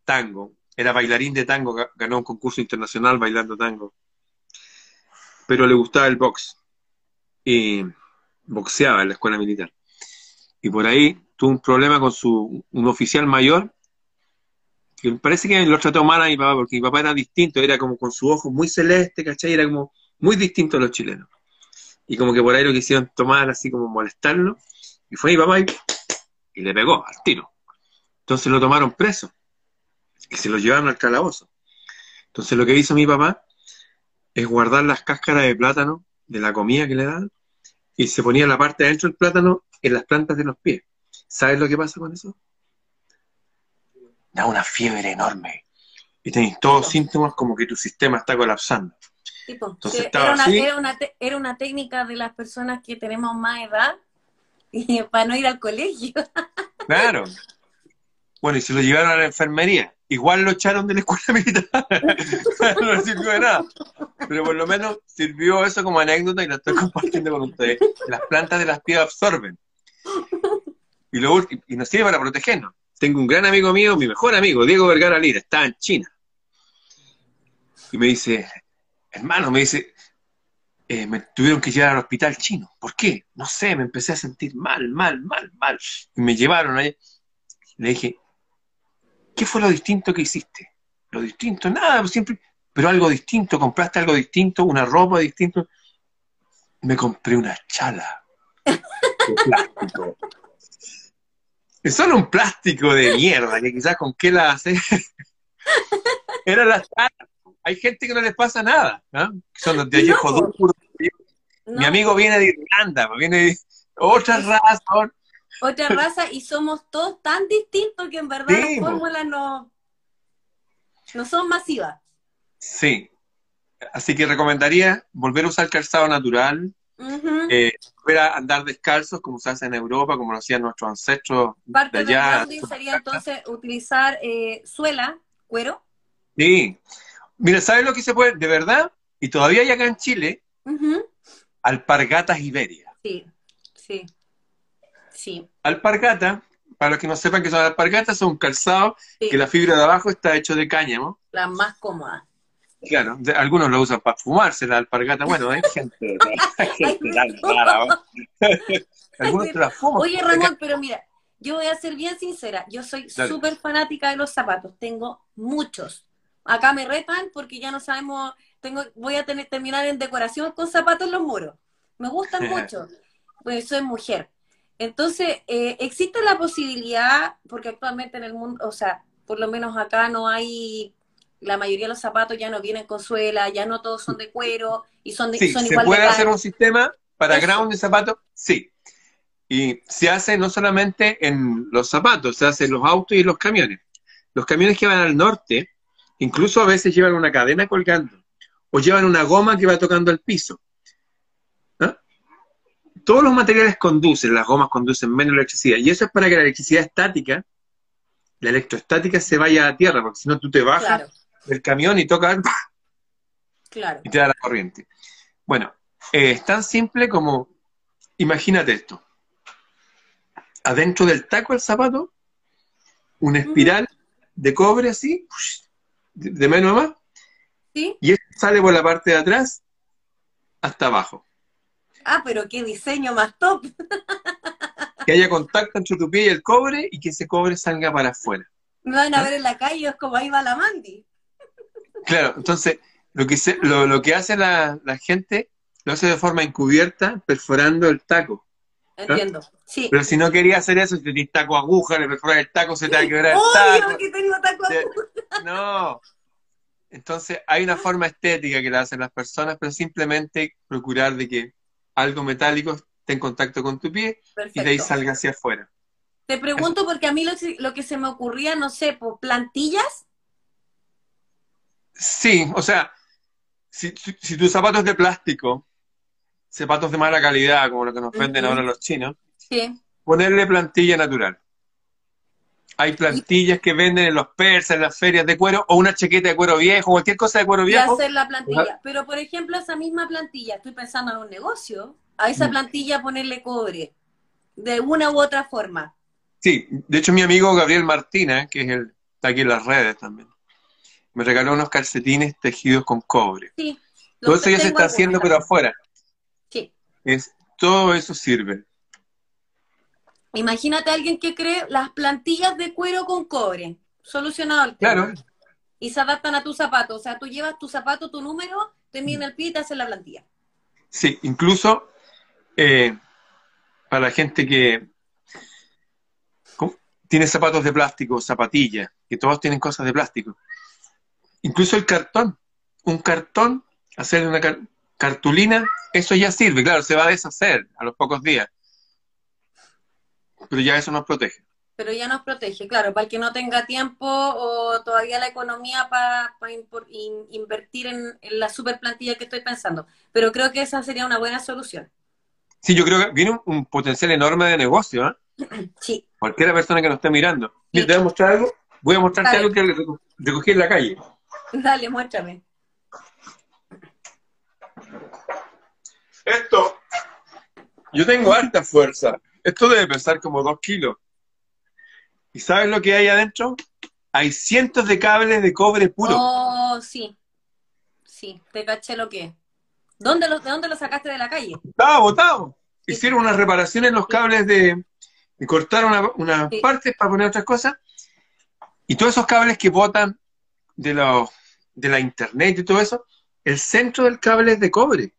tango, era bailarín de tango, ga- ganó un concurso internacional bailando tango, pero le gustaba el box, y boxeaba en la escuela militar. Y por ahí tuvo un problema con su, un oficial mayor, que parece que lo trató mal a mi papá, porque mi papá era distinto, era como con su ojo muy celeste, ¿cachai? Era como muy distinto a los chilenos. Y como que por ahí lo quisieron tomar así como molestarlo. Y fue mi papá y, y le pegó al tiro. Entonces lo tomaron preso. Y se lo llevaron al calabozo. Entonces lo que hizo mi papá es guardar las cáscaras de plátano de la comida que le daban y se ponía la parte de adentro del plátano en las plantas de los pies. ¿Sabes lo que pasa con eso? Da una fiebre enorme. Y tenéis todos los síntomas como que tu sistema está colapsando. Tipo, Entonces era, una, era, una era una técnica de las personas que tenemos más edad para no ir al colegio. Claro. Bueno, y se lo llevaron a la enfermería. Igual lo echaron de la escuela militar. no sirvió de nada. Pero por lo menos sirvió eso como anécdota y lo estoy compartiendo con ustedes. Las plantas de las piedras absorben. Y, lo, y nos sirve para protegernos. Tengo un gran amigo mío, mi mejor amigo, Diego Vergara Lira, está en China. Y me dice, hermano, me dice, eh, me tuvieron que llevar al hospital chino. ¿Por qué? No sé, me empecé a sentir mal, mal, mal, mal. Y me llevaron allá. Le dije, ¿qué fue lo distinto que hiciste? Lo distinto, nada, pues siempre, pero algo distinto, compraste algo distinto, una ropa distinta. Me compré una chala de plástico. Es solo un plástico de mierda, que quizás con qué la hace. Era la chala. Hay gente que no les pasa nada, ¿no? Son los de ayejo No. duro. No, Mi amigo viene de Irlanda, pues, viene de otra raza. Otra raza y somos todos tan distintos que en verdad Sí, las po. fórmulas no, no son masivas. Sí. Así que recomendaría volver a usar calzado natural, eh, volver a andar descalzos como se hace en Europa, como lo hacían nuestros ancestros de Parte del allá. grounding sería entonces utilizar eh, suela, cuero. Sí. Mira, ¿sabes lo que se puede? De verdad, y todavía hay acá en Chile, Ujú. alpargatas Iberia. Sí, sí, sí. Alpargata, para los que no sepan que son alpargatas, son calzados sí. que la fibra de abajo está hecho de cáñamo. La más cómoda. Claro, de- algunos lo usan para fumarse la alpargata. Bueno, hay gente, hay gente tan rara, ¿no? Algunos te la fuman. Oye, Ramón, pero mira, yo voy a ser bien sincera. Yo soy súper fanática de los zapatos. Tengo muchos. Acá me retan porque ya no sabemos. Tengo, voy a tener, terminar en decoración con zapatos en los muros. Me gustan mucho. Pues soy mujer. Entonces, eh, existe la posibilidad, porque actualmente en el mundo, o sea, por lo menos acá no hay, la mayoría de los zapatos ya no vienen con suela, ya no todos son de cuero y son, de, Sí, son se igual puede de hacer un sistema para Eso. ground de zapatos, sí. Y se hace no solamente en los zapatos, se hace en los autos y en los camiones. Los camiones que van al norte, incluso a veces llevan una cadena colgando, o llevan una goma que va tocando el piso. ¿Ah? Todos los materiales conducen, las gomas conducen menos electricidad, y eso es para que la electricidad estática, la electroestática se vaya a tierra, porque si no tú te bajas Claro, del camión y tocas claro. y te da la corriente. Bueno, eh, es tan simple como, imagínate esto. Adentro del taco del zapato, una espiral de cobre así, de, de menos a más, ¿Sí? y eso sale por la parte de atrás hasta abajo. Ah, pero qué diseño más top. Que haya contacto entre tu pie y el cobre y que ese cobre salga para afuera. Me van a ver en la calle, es como ahí va la Mandy. Claro, entonces lo que, se- lo, lo que hace la, la gente lo hace de forma encubierta, perforando el taco. Entiendo. Sí. Pero si no quería hacer eso, si tenés taco aguja, le perforas el taco, se te va a quebrar el taco. Obvio que tengo taco Sí. No. Entonces, hay una forma estética que la hacen las personas, pero simplemente procurar de que algo metálico esté en contacto con tu pie y de ahí salga hacia afuera. Te pregunto porque a mí lo, lo que se me ocurría, no sé, por plantillas. Sí, o sea, si, si, si tu zapato es de plástico, zapatos de mala calidad, como lo que nos venden ahora los chinos, Sí. ponerle plantilla natural. hay plantillas que venden en los persas, en las ferias de cuero, o una chaqueta de cuero viejo, cualquier cosa de cuero Y viejo. hacer la plantilla. Pero, por ejemplo, esa misma plantilla, estoy pensando en un negocio, a esa Mm. plantilla ponerle cobre, de una u otra forma. Sí, de hecho mi amigo Gabriel Martina, que es el, está aquí en las redes también, me regaló unos calcetines tejidos con cobre. Sí. Todo los eso ya se está haciendo, pero afuera. Es, todo eso sirve. Imagínate a alguien que cree las plantillas de cuero con cobre. Solucionado el tema. Claro, Y se adaptan a tu zapato. O sea, tú llevas tu zapato, tu número, te miden el pie y te hacen la plantilla. sí, incluso eh, para la gente que ¿cómo? tiene zapatos de plástico, zapatillas, que todos tienen cosas de plástico. Incluso el cartón, un cartón, hacer una cartulina, eso ya sirve, claro, se va a deshacer a los pocos días. Pero ya eso nos protege. Pero ya nos protege, claro, para el que no tenga tiempo o todavía la economía para invertir en, en la super plantilla que estoy pensando. Pero creo que esa sería una buena solución. Sí, yo creo que viene un, un potencial enorme de negocio, ¿eh? Sí. Cualquiera persona que nos esté mirando. Te voy a mostrar algo. Voy a mostrarte Dale. algo que reco- recogí en la calle. Dale, muéstrame. Esto, yo tengo harta fuerza. Esto debe pesar como dos kilos. ¿Y sabes lo que hay adentro? Hay cientos de cables de cobre puro. Oh, sí. Sí, te caché lo que es. ¿Dónde lo, ¿De dónde lo sacaste de la calle? Estaba botado. Hicieron unas reparaciones en los cables de... y cortaron una- unas Sí. partes para poner otras cosas. Y todos esos cables que botan de, los de la internet y todo eso, el centro del cable es de cobre.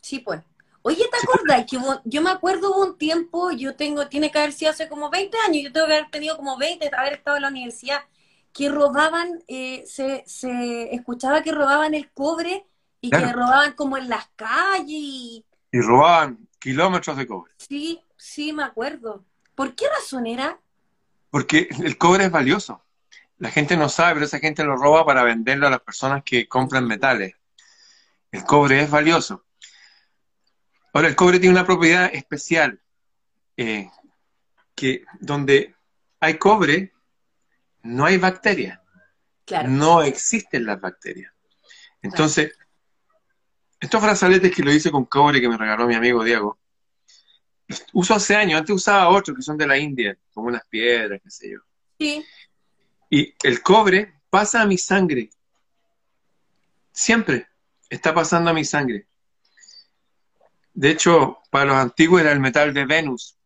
Sí, pues. Oye, ¿te acordás que hubo- yo me acuerdo hubo un tiempo, yo tengo, tiene que haber sido hace como 20 años, yo tengo que haber tenido como 20, haber estado en la universidad, que robaban, eh, se, se escuchaba que robaban el cobre y que robaban como en las calles y Y robaban kilómetros de cobre. sí, sí, me acuerdo. ¿Por qué razón era? Porque el cobre es valioso. La gente no sabe, pero esa gente lo roba para venderlo a las personas que compran metales. El cobre es valioso. Ahora, el cobre tiene una propiedad especial, eh, que donde hay cobre, no hay bacterias. Claro. No existen las bacterias. Entonces, estos brazaletes que lo hice con cobre que me regaló mi amigo Diego, los uso hace años. Antes usaba otros que son de la India, como unas piedras, qué sé yo. Sí, Y el cobre pasa a mi sangre. Siempre está pasando a mi sangre. De hecho, para los antiguos era el metal de Venus,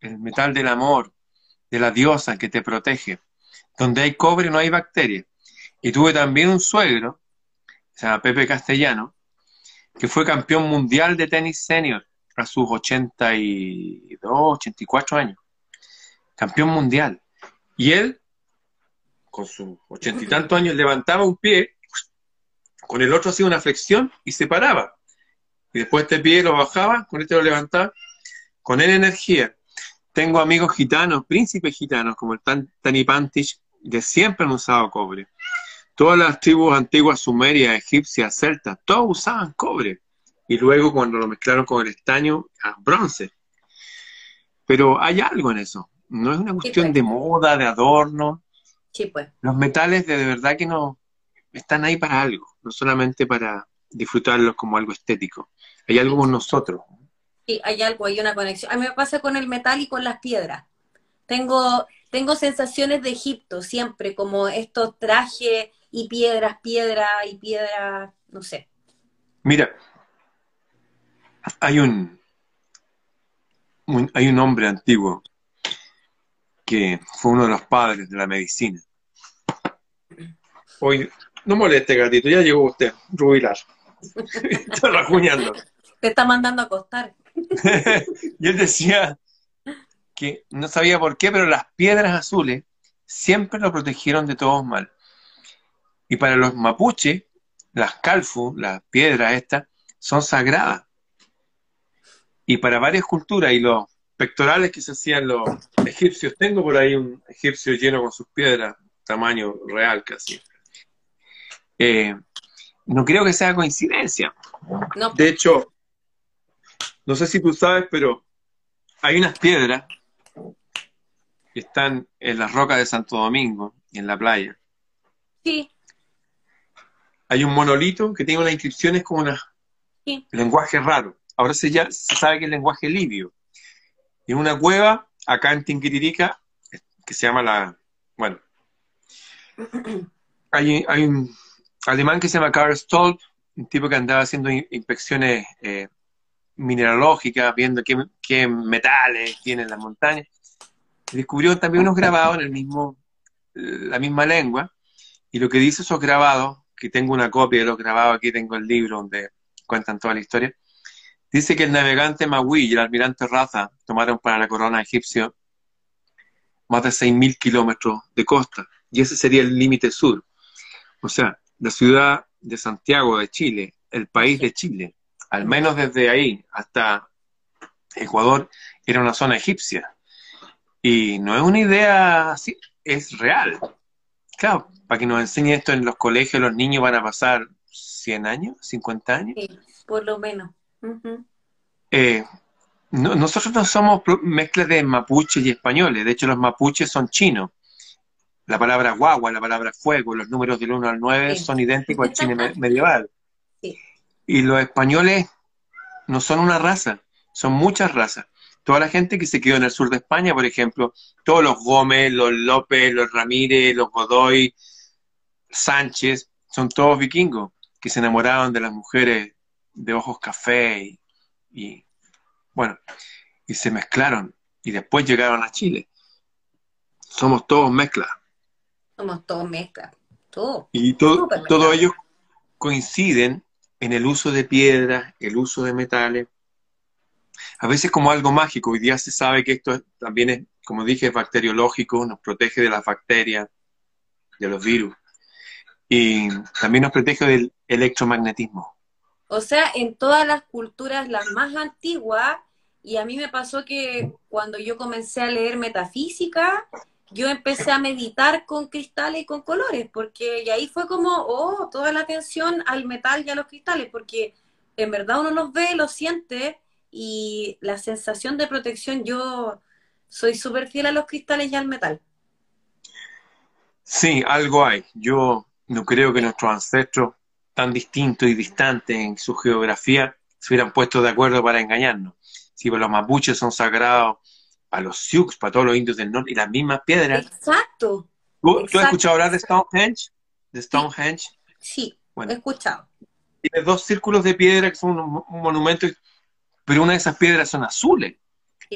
el metal del amor, de la diosa que te protege. Donde hay cobre no hay bacterias. Y tuve también un suegro, se llama Pepe Castellano, que fue campeón mundial de tenis senior a sus 82, 84 años. Campeón mundial. Y él con sus ochenta y tantos años, levantaba un pie, con el otro hacía una flexión y se paraba. Y después este pie lo bajaba, con este lo levantaba, con él energía. Tengo amigos gitanos, príncipes gitanos, como el Tan- Tani Pantich, que siempre han usado cobre. Todas las tribus antiguas sumerias, egipcias, celtas, todos usaban cobre. Y luego cuando lo mezclaron con el estaño, a bronce. Pero hay algo en eso. No es una cuestión pues. de moda, de adorno. sí, pues. Los metales de, de verdad que no están ahí para algo, no solamente para disfrutarlos como algo estético. Hay algo con nosotros. Sí, hay algo, hay una conexión. A mí me pasa con el metal y con las piedras. Tengo, tengo sensaciones de Egipto siempre, como estos trajes y piedras, piedra y piedra, no sé. Mira, hay un, un- hay un hombre antiguo que fue uno de los padres de la medicina. Hoy, no moleste, gatito, ya llegó usted, rubilar. Está rajuñando. Te está mandando a acostar. y él decía que no sabía por qué, pero las piedras azules siempre lo protegieron de todos mal. Y para los mapuches, las calfu, las piedras estas, son sagradas. Y para varias culturas, y los pectorales que se hacían los egipcios, tengo por ahí un egipcio lleno con sus piedras, tamaño real casi. Eh, no creo que sea coincidencia. No, De hecho, no sé si tú sabes, pero hay unas piedras, están en las rocas de Santo Domingo, en la playa. Sí. Hay un monolito que tiene unas inscripciones como un lenguaje raro. Ahora se, ya, se sabe que es lenguaje libio. Y en una cueva, acá en Tinquitirica, que se llama la... Bueno, hay, hay un alemán que se llama Karl Stolp, un tipo que andaba haciendo inspecciones eh, mineralógicas, viendo qué, qué metales tienen las montañas descubrió también unos grabados en mismo, la misma lengua, y lo que dice esos grabados, que tengo una copia de los grabados, aquí tengo el libro donde cuentan toda la historia, dice que el navegante Magui y el almirante Raza tomaron para la corona egipcia más de 6.000 kilómetros de costa, y ese sería el límite sur. O sea, la ciudad de Santiago de Chile, el país de Chile, al menos desde ahí hasta Ecuador, era una zona egipcia. Y no es una idea así, es real. Claro, para que nos enseñe esto en los colegios, los niños van a pasar 100 años, 50 años. Sí, por lo menos. Eh, nosotros no somos mezclas de mapuches y españoles, de hecho los mapuches son chinos. La palabra guagua, la palabra fuego, los números del 1 al 9 son idénticos al chino medieval. Y los españoles no son una raza, son muchas razas toda la gente que se quedó en el sur de España, por ejemplo, todos los Gómez, los López, los Ramírez, los Godoy, Sánchez, son todos vikingos que se enamoraron de las mujeres de ojos café y, bueno, y se mezclaron y después llegaron a Chile. Somos todos mezclas. Somos todos todo. Y todo, todos ellos coinciden en el uso de piedras, el uso de metales, a veces como algo mágico. Hoy día se sabe que esto también es, como dije, bacteriológico, nos protege de las bacterias, de los virus. Y también nos protege del electromagnetismo. O sea, en todas las culturas, las más antiguas, y a mí me pasó que cuando yo comencé a leer metafísica, yo empecé a meditar con cristales y con colores, porque y ahí fue como, oh, toda la atención al metal y a los cristales, porque en verdad uno los ve, los siente, y la sensación de protección, yo soy súper fiel a los cristales y al metal. Sí, algo hay. Yo no creo que nuestros ancestros, tan distintos y distantes en su geografía, se hubieran puesto de acuerdo para engañarnos. Si los mapuches son sagrados para los Sioux, para todos los indios del norte, y las mismas piedras. Exacto. ¿Tú, has escuchado hablar de Stonehenge? ¿De Stonehenge? Sí, he escuchado. Tiene dos círculos de piedra que son un, un monumento pero una de esas piedras son azules.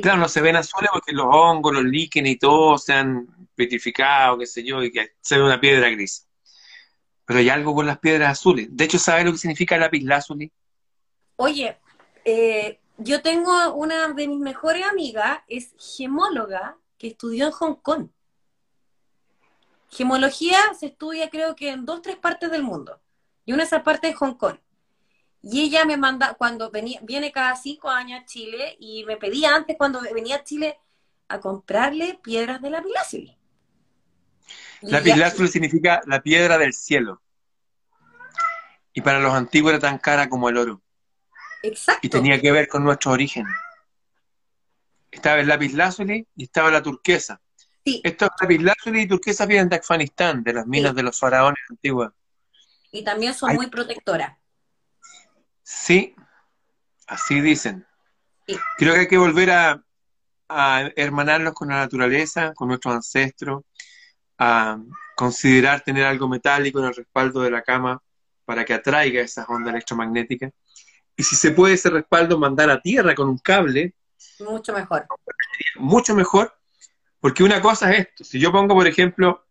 Claro, no se ven azules porque los hongos, los líquenes y todo se han petrificado, qué sé yo, y que se ve una piedra gris. Pero hay algo con las piedras azules. De hecho, ¿sabes lo que significa lápiz lazuli? Oye, eh, yo tengo una de mis mejores amigas, es gemóloga, que estudió en Hong Kong. Gemología se estudia creo que en dos, tres partes del mundo. Y una de esas partes es Hong Kong. Y ella me manda, cuando venía, viene cada cinco años a Chile, y me pedía antes, cuando venía a Chile, a comprarle piedras de la lapislázuli. Lapislázuli significa la piedra del cielo. Y para los antiguos era tan cara como el oro. Exacto. Y tenía que ver con nuestro origen. Estaba el lapislázuli y estaba la turquesa. Sí. Estos lapislázuli y turquesa vienen de Afganistán, de las minas de los faraones antiguos. Y también son muy protectoras. Sí, así dicen. Creo que hay que volver a, hermanarnos con la naturaleza, con nuestros ancestros, a considerar tener algo metálico en el respaldo de la cama para que atraiga esas ondas electromagnéticas. Y si se puede ese respaldo mandar a tierra con un cable. Mucho mejor. Mucho mejor, porque una cosa es esto. Si yo pongo, por ejemplo,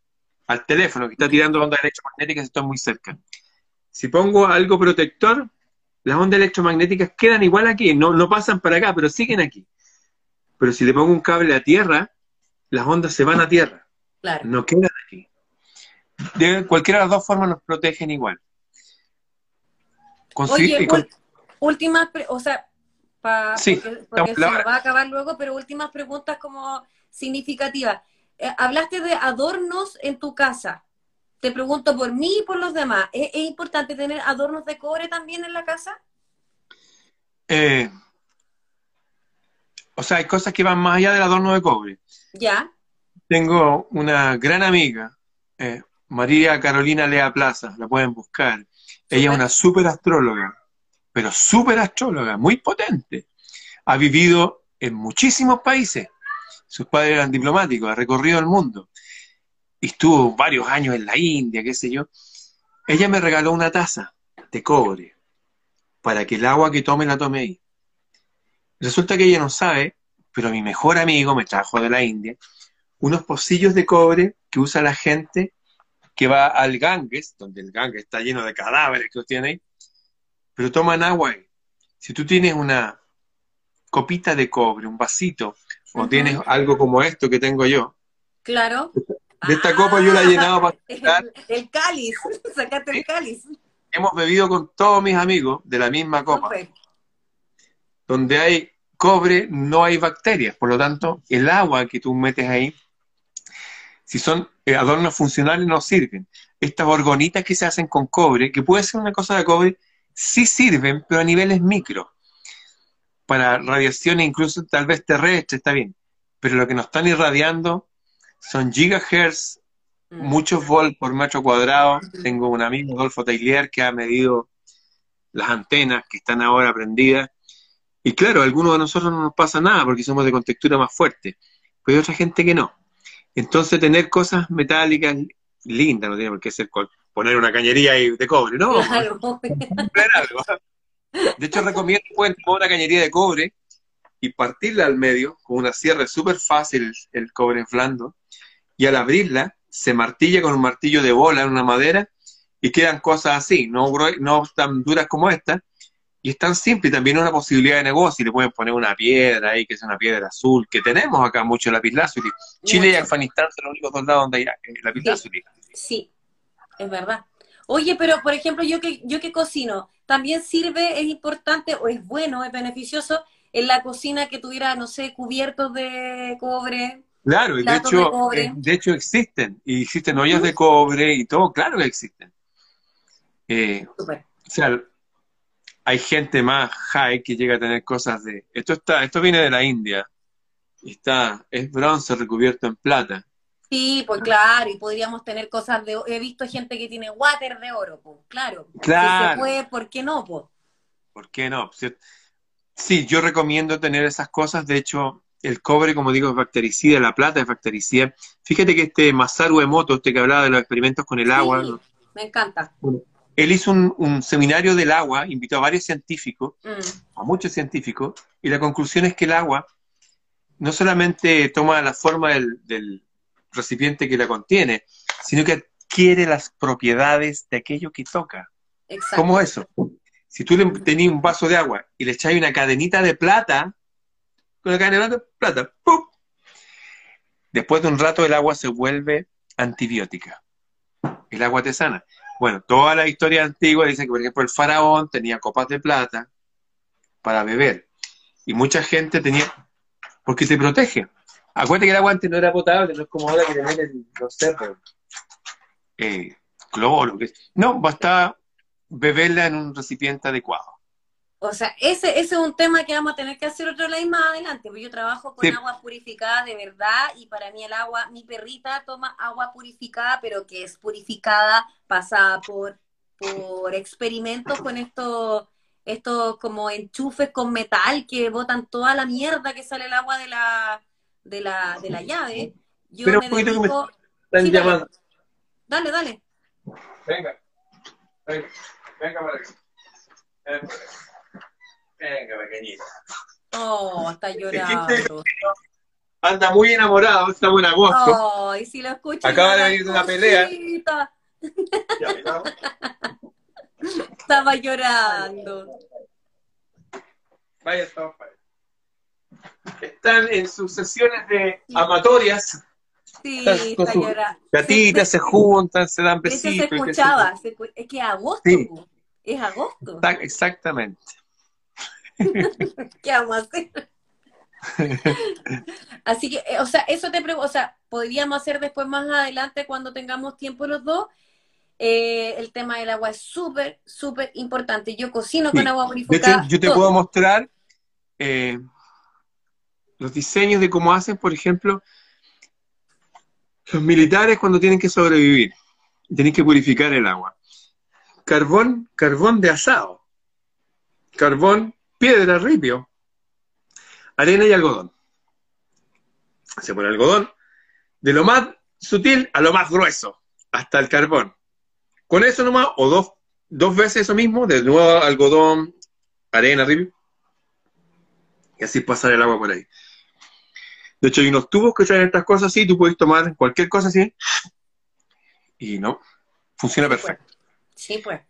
al teléfono que está tirando ondas electromagnéticas, estoy muy cerca. Si pongo algo protector, las ondas electromagnéticas quedan igual aquí, no, no pasan para acá, pero siguen aquí. Pero si le pongo un cable a tierra, las ondas se van a tierra. Claro. No quedan aquí. De cualquiera de las dos formas nos protegen igual. Oye, últimas, o sea, porque, se va a acabar luego, pero últimas preguntas como significativas. Eh, hablaste de adornos en tu casa. Te pregunto por mí y por los demás. ¿Es, importante tener adornos de cobre también en la casa? Eh, o sea, hay cosas que van más allá del adorno de cobre. Ya. Tengo una gran amiga, eh, María Carolina Lea Plaza, la pueden buscar. Ella es una súper astróloga, pero súper astróloga, muy potente. Ha vivido en muchísimos países. Sus padres eran diplomáticos, ha recorrido el mundo. Y estuvo varios años en la India, qué sé yo. Ella me regaló una taza de cobre para que el agua que tome la tome ahí. Resulta que ella no sabe, pero mi mejor amigo me trajo de la India unos pocillos de cobre que usa la gente que va al Ganges, donde el Ganges está lleno de cadáveres que los tiene ahí, pero toman agua. Si tú tienes una copita de cobre, un vasito, o tienes algo como esto que tengo yo. Claro. De esta copa yo la he llenado para... El, el cáliz, sacate el cáliz. Hemos bebido con todos mis amigos de la misma copa. Donde hay cobre no hay bacterias, por lo tanto, el agua que tú metes ahí, si son eh, adornos funcionales, no sirven. Estas orgonitas que se hacen con cobre, que puede ser una cosa de cobre, sí sirven, pero a niveles micro. Para radiaciones incluso tal vez terrestres, está bien. Pero lo que nos están irradiando son gigahertz, mm. muchos volts por metro cuadrado. Tengo un amigo, Adolfo Tailier, que ha medido las antenas que están ahora prendidas. Y claro, a algunos de nosotros no nos pasa nada porque somos de contextura más fuerte, pero hay otra gente que no. Entonces, tener cosas metálicas lindas, no tiene por qué ser poner una cañería de cobre, ¿no? Claro. De hecho, recomiendo que pueden tomar una cañería de cobre y partirla al medio con una sierra súper fácil, el cobre inflando, y al abrirla se martilla con un martillo de bola en una madera y quedan cosas así, no, no tan duras como esta, y es tan simple, también una posibilidad de negocio, y le pueden poner una piedra ahí, que es una piedra azul, que tenemos acá mucho lapislázuli. Chile y Afganistán son los únicos dos lados donde hay eh, lapislázuli. Sí, sí, es verdad. Oye, pero por ejemplo, yo que, yo que cocino, también sirve, es importante, o es bueno, es beneficioso en la cocina que tuviera, no sé, cubiertos de cobre. Claro, de hecho, de, eh, de, hecho existen, y existen ollas de cobre y todo, claro que existen. Eh, o sea, hay gente más high que llega a tener cosas de. Esto está, esto viene de la India. Está, es bronce recubierto en plata. Sí, pues claro, y podríamos tener cosas de. He visto gente que tiene water de oro, pues, claro. Claro. Si se puede, ¿por qué no, pues? ¿Por qué no? Sí, yo recomiendo tener esas cosas. De hecho, el cobre, como digo, es bactericida, la plata es bactericida. Fíjate que este Masaru Emoto, este que hablaba de los experimentos con el agua. Me encanta él hizo un, seminario del agua, invitó a varios científicos, mm. a muchos científicos, y la conclusión es que el agua no solamente toma la forma del, recipiente que la contiene, sino que adquiere las propiedades de aquello que toca. Exacto. ¿Cómo eso? Si tú le tenías un vaso de agua y le echáis una cadenita de plata, con la cadena de plata, ¡pum! después de un rato el agua se vuelve antibiótica. El agua te sana. Bueno, toda la historia antigua dice que, por ejemplo, el faraón tenía copas de plata para beber. Y mucha gente tenía, porque se protege. Acuérdate que el agua antes no era potable, no es como ahora que le meten, los cerros. eh, cloro. Que... No, basta beberla en un recipiente adecuado. O sea, ese, ese es un tema que vamos a tener que hacer otro live más adelante, porque yo trabajo con agua purificada de verdad y para mí el agua, mi perrita toma agua purificada, pero que es purificada, pasada por, por experimentos con estos, estos como enchufes con metal que botan toda la mierda que sale el agua de la, de la, de la llave. Yo pero me dedico... me están dale. dale, Venga, venga, venga para Venga, pequeñita. Oh, está llorando. Anda muy enamorado, estamos en agosto. Ay, si lo escucho. Acaba de venir de una pelea. Estaba llorando. Vaya, estamos Están en sus sesiones de amatorias. Sí, está. Gatitas se juntan, se dan besitos. se escuchaba, es que es agosto. Es agosto. Exactamente. ¿Qué vamos a hacer? Así que, eh, o sea, eso te pregunto, o sea, podríamos hacer después más adelante cuando tengamos tiempo los dos. Eh, el tema del agua es súper, súper importante. Yo cocino con agua purificada. yo te puedo mostrar eh, los diseños de cómo hacen, por ejemplo, Los militares cuando tienen que sobrevivir, tienen que purificar el agua. Carbón, carbón de asado. Carbón, piedra, ripio. Arena y algodón. Se pone algodón de lo más sutil a lo más grueso, hasta el carbón. Con eso nomás, o dos, dos veces eso mismo, de nuevo algodón, arena, ripio. Y así pasar el agua por ahí. De hecho, hay unos tubos que traen estas cosas así, tú puedes tomar cualquier cosa así. Y no, funciona perfecto. Sí, pues.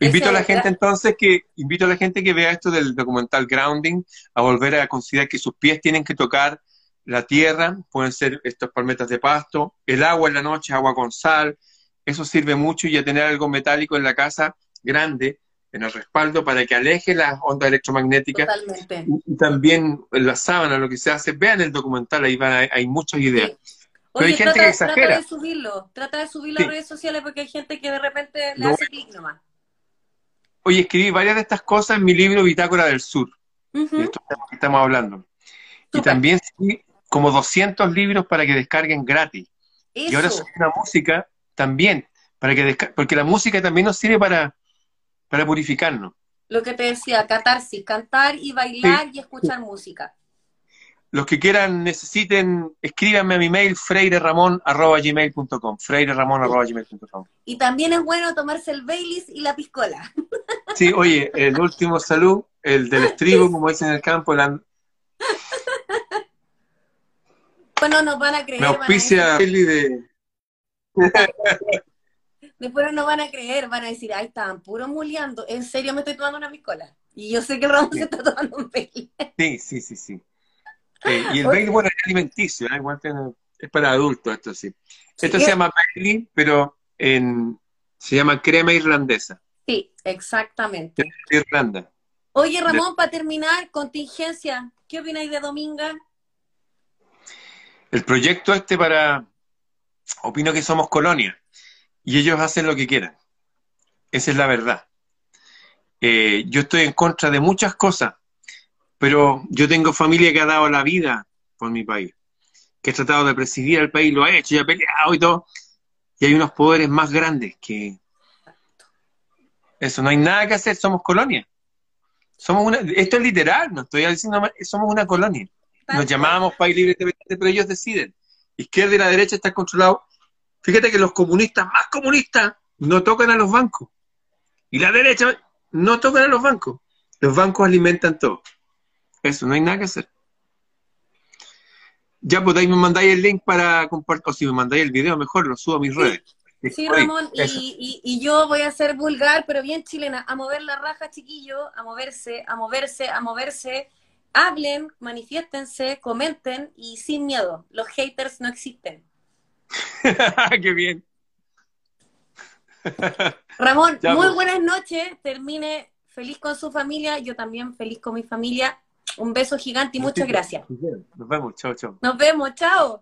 Invito a la gente es- entonces que, invito a la gente que vea esto del documental Grounding, a volver a considerar que sus pies tienen que tocar la tierra, pueden ser estas palmetas de pasto, el agua en la noche, agua con sal, eso sirve mucho y a tener algo metálico en la casa grande, en el respaldo, para que aleje las ondas electromagnéticas Totalmente. y también la sábana, lo que se hace, vean el documental, ahí van, hay, hay muchas ideas. Sí. Pero hay gente trata, que exagera. trata de subirlo, trata de subirlo Sí. a redes sociales porque hay gente que de repente le No. hace clic nomás. Oye, escribí varias de estas cosas en mi libro Bitácora del Sur, Ujú. de estos temas que estamos hablando. Y también como 200 libros para que descarguen gratis. Y ahora subí una música también, para que porque la música también nos sirve para, para purificarnos. Lo que te decía, catarsis, cantar y bailar y escuchar música. Los que quieran, necesiten, escríbanme a mi mail freireramon.gmail.com freireramon.gmail.com Y también es bueno tomarse el Baileys y la piscola. Sí, oye, el último salud, el del estribo, como dicen en el campo, la, Bueno, nos van a creer. me van a auspicia de... después no van a creer, van a decir, ay, estaban puro muleando. En serio me estoy tomando una piscola. Y yo sé que el Ramón se está tomando un Baileys. Sí, sí, sí, sí. Eh, y el Bailey, bueno, es alimenticio, ¿eh? Igual tiene- es para adultos esto sí. Esto se llama Bailey, pero en, se llama crema irlandesa, Sí, exactamente. de Irlanda. Oye, Ramón, para terminar, contingencia. ¿Qué opináis de Dominga? El proyecto este para, opino que somos colonia y ellos hacen lo que quieran. Esa es la verdad. Eh, yo estoy en contra de muchas cosas, pero yo tengo familia que ha dado la vida por mi país, que ha tratado de presidir al país, lo ha hecho y ha peleado y todo. Y hay unos poderes más grandes que eso. No hay nada que hacer, somos colonia. Somos una, esto es literal, no estoy diciendo, más, somos una colonia. Nos llamábamos país libre independiente, pero ellos deciden. Izquierda y la derecha están controlados. Fíjate que los comunistas más comunistas no tocan a los bancos. Y la derecha no tocan a los bancos. Los bancos alimentan todo. Eso, no hay nada que hacer. Ya, pues ahí me mandáis el link para compartir, o si me mandáis el video, mejor lo subo a mis redes. Sí, Ramón, y- y yo voy a ser vulgar, pero bien chilena, a mover la raja, chiquillo, a moverse, a moverse, a moverse. Hablen, manifiéstense, comenten y sin miedo. Los haters no existen. Qué bien. Ramón, Ya, muy pues. buenas noches. Termine feliz con su familia, yo también feliz con mi familia. Un beso gigante y muchas gracias. Nos vemos, chao, chao. Nos vemos, chao.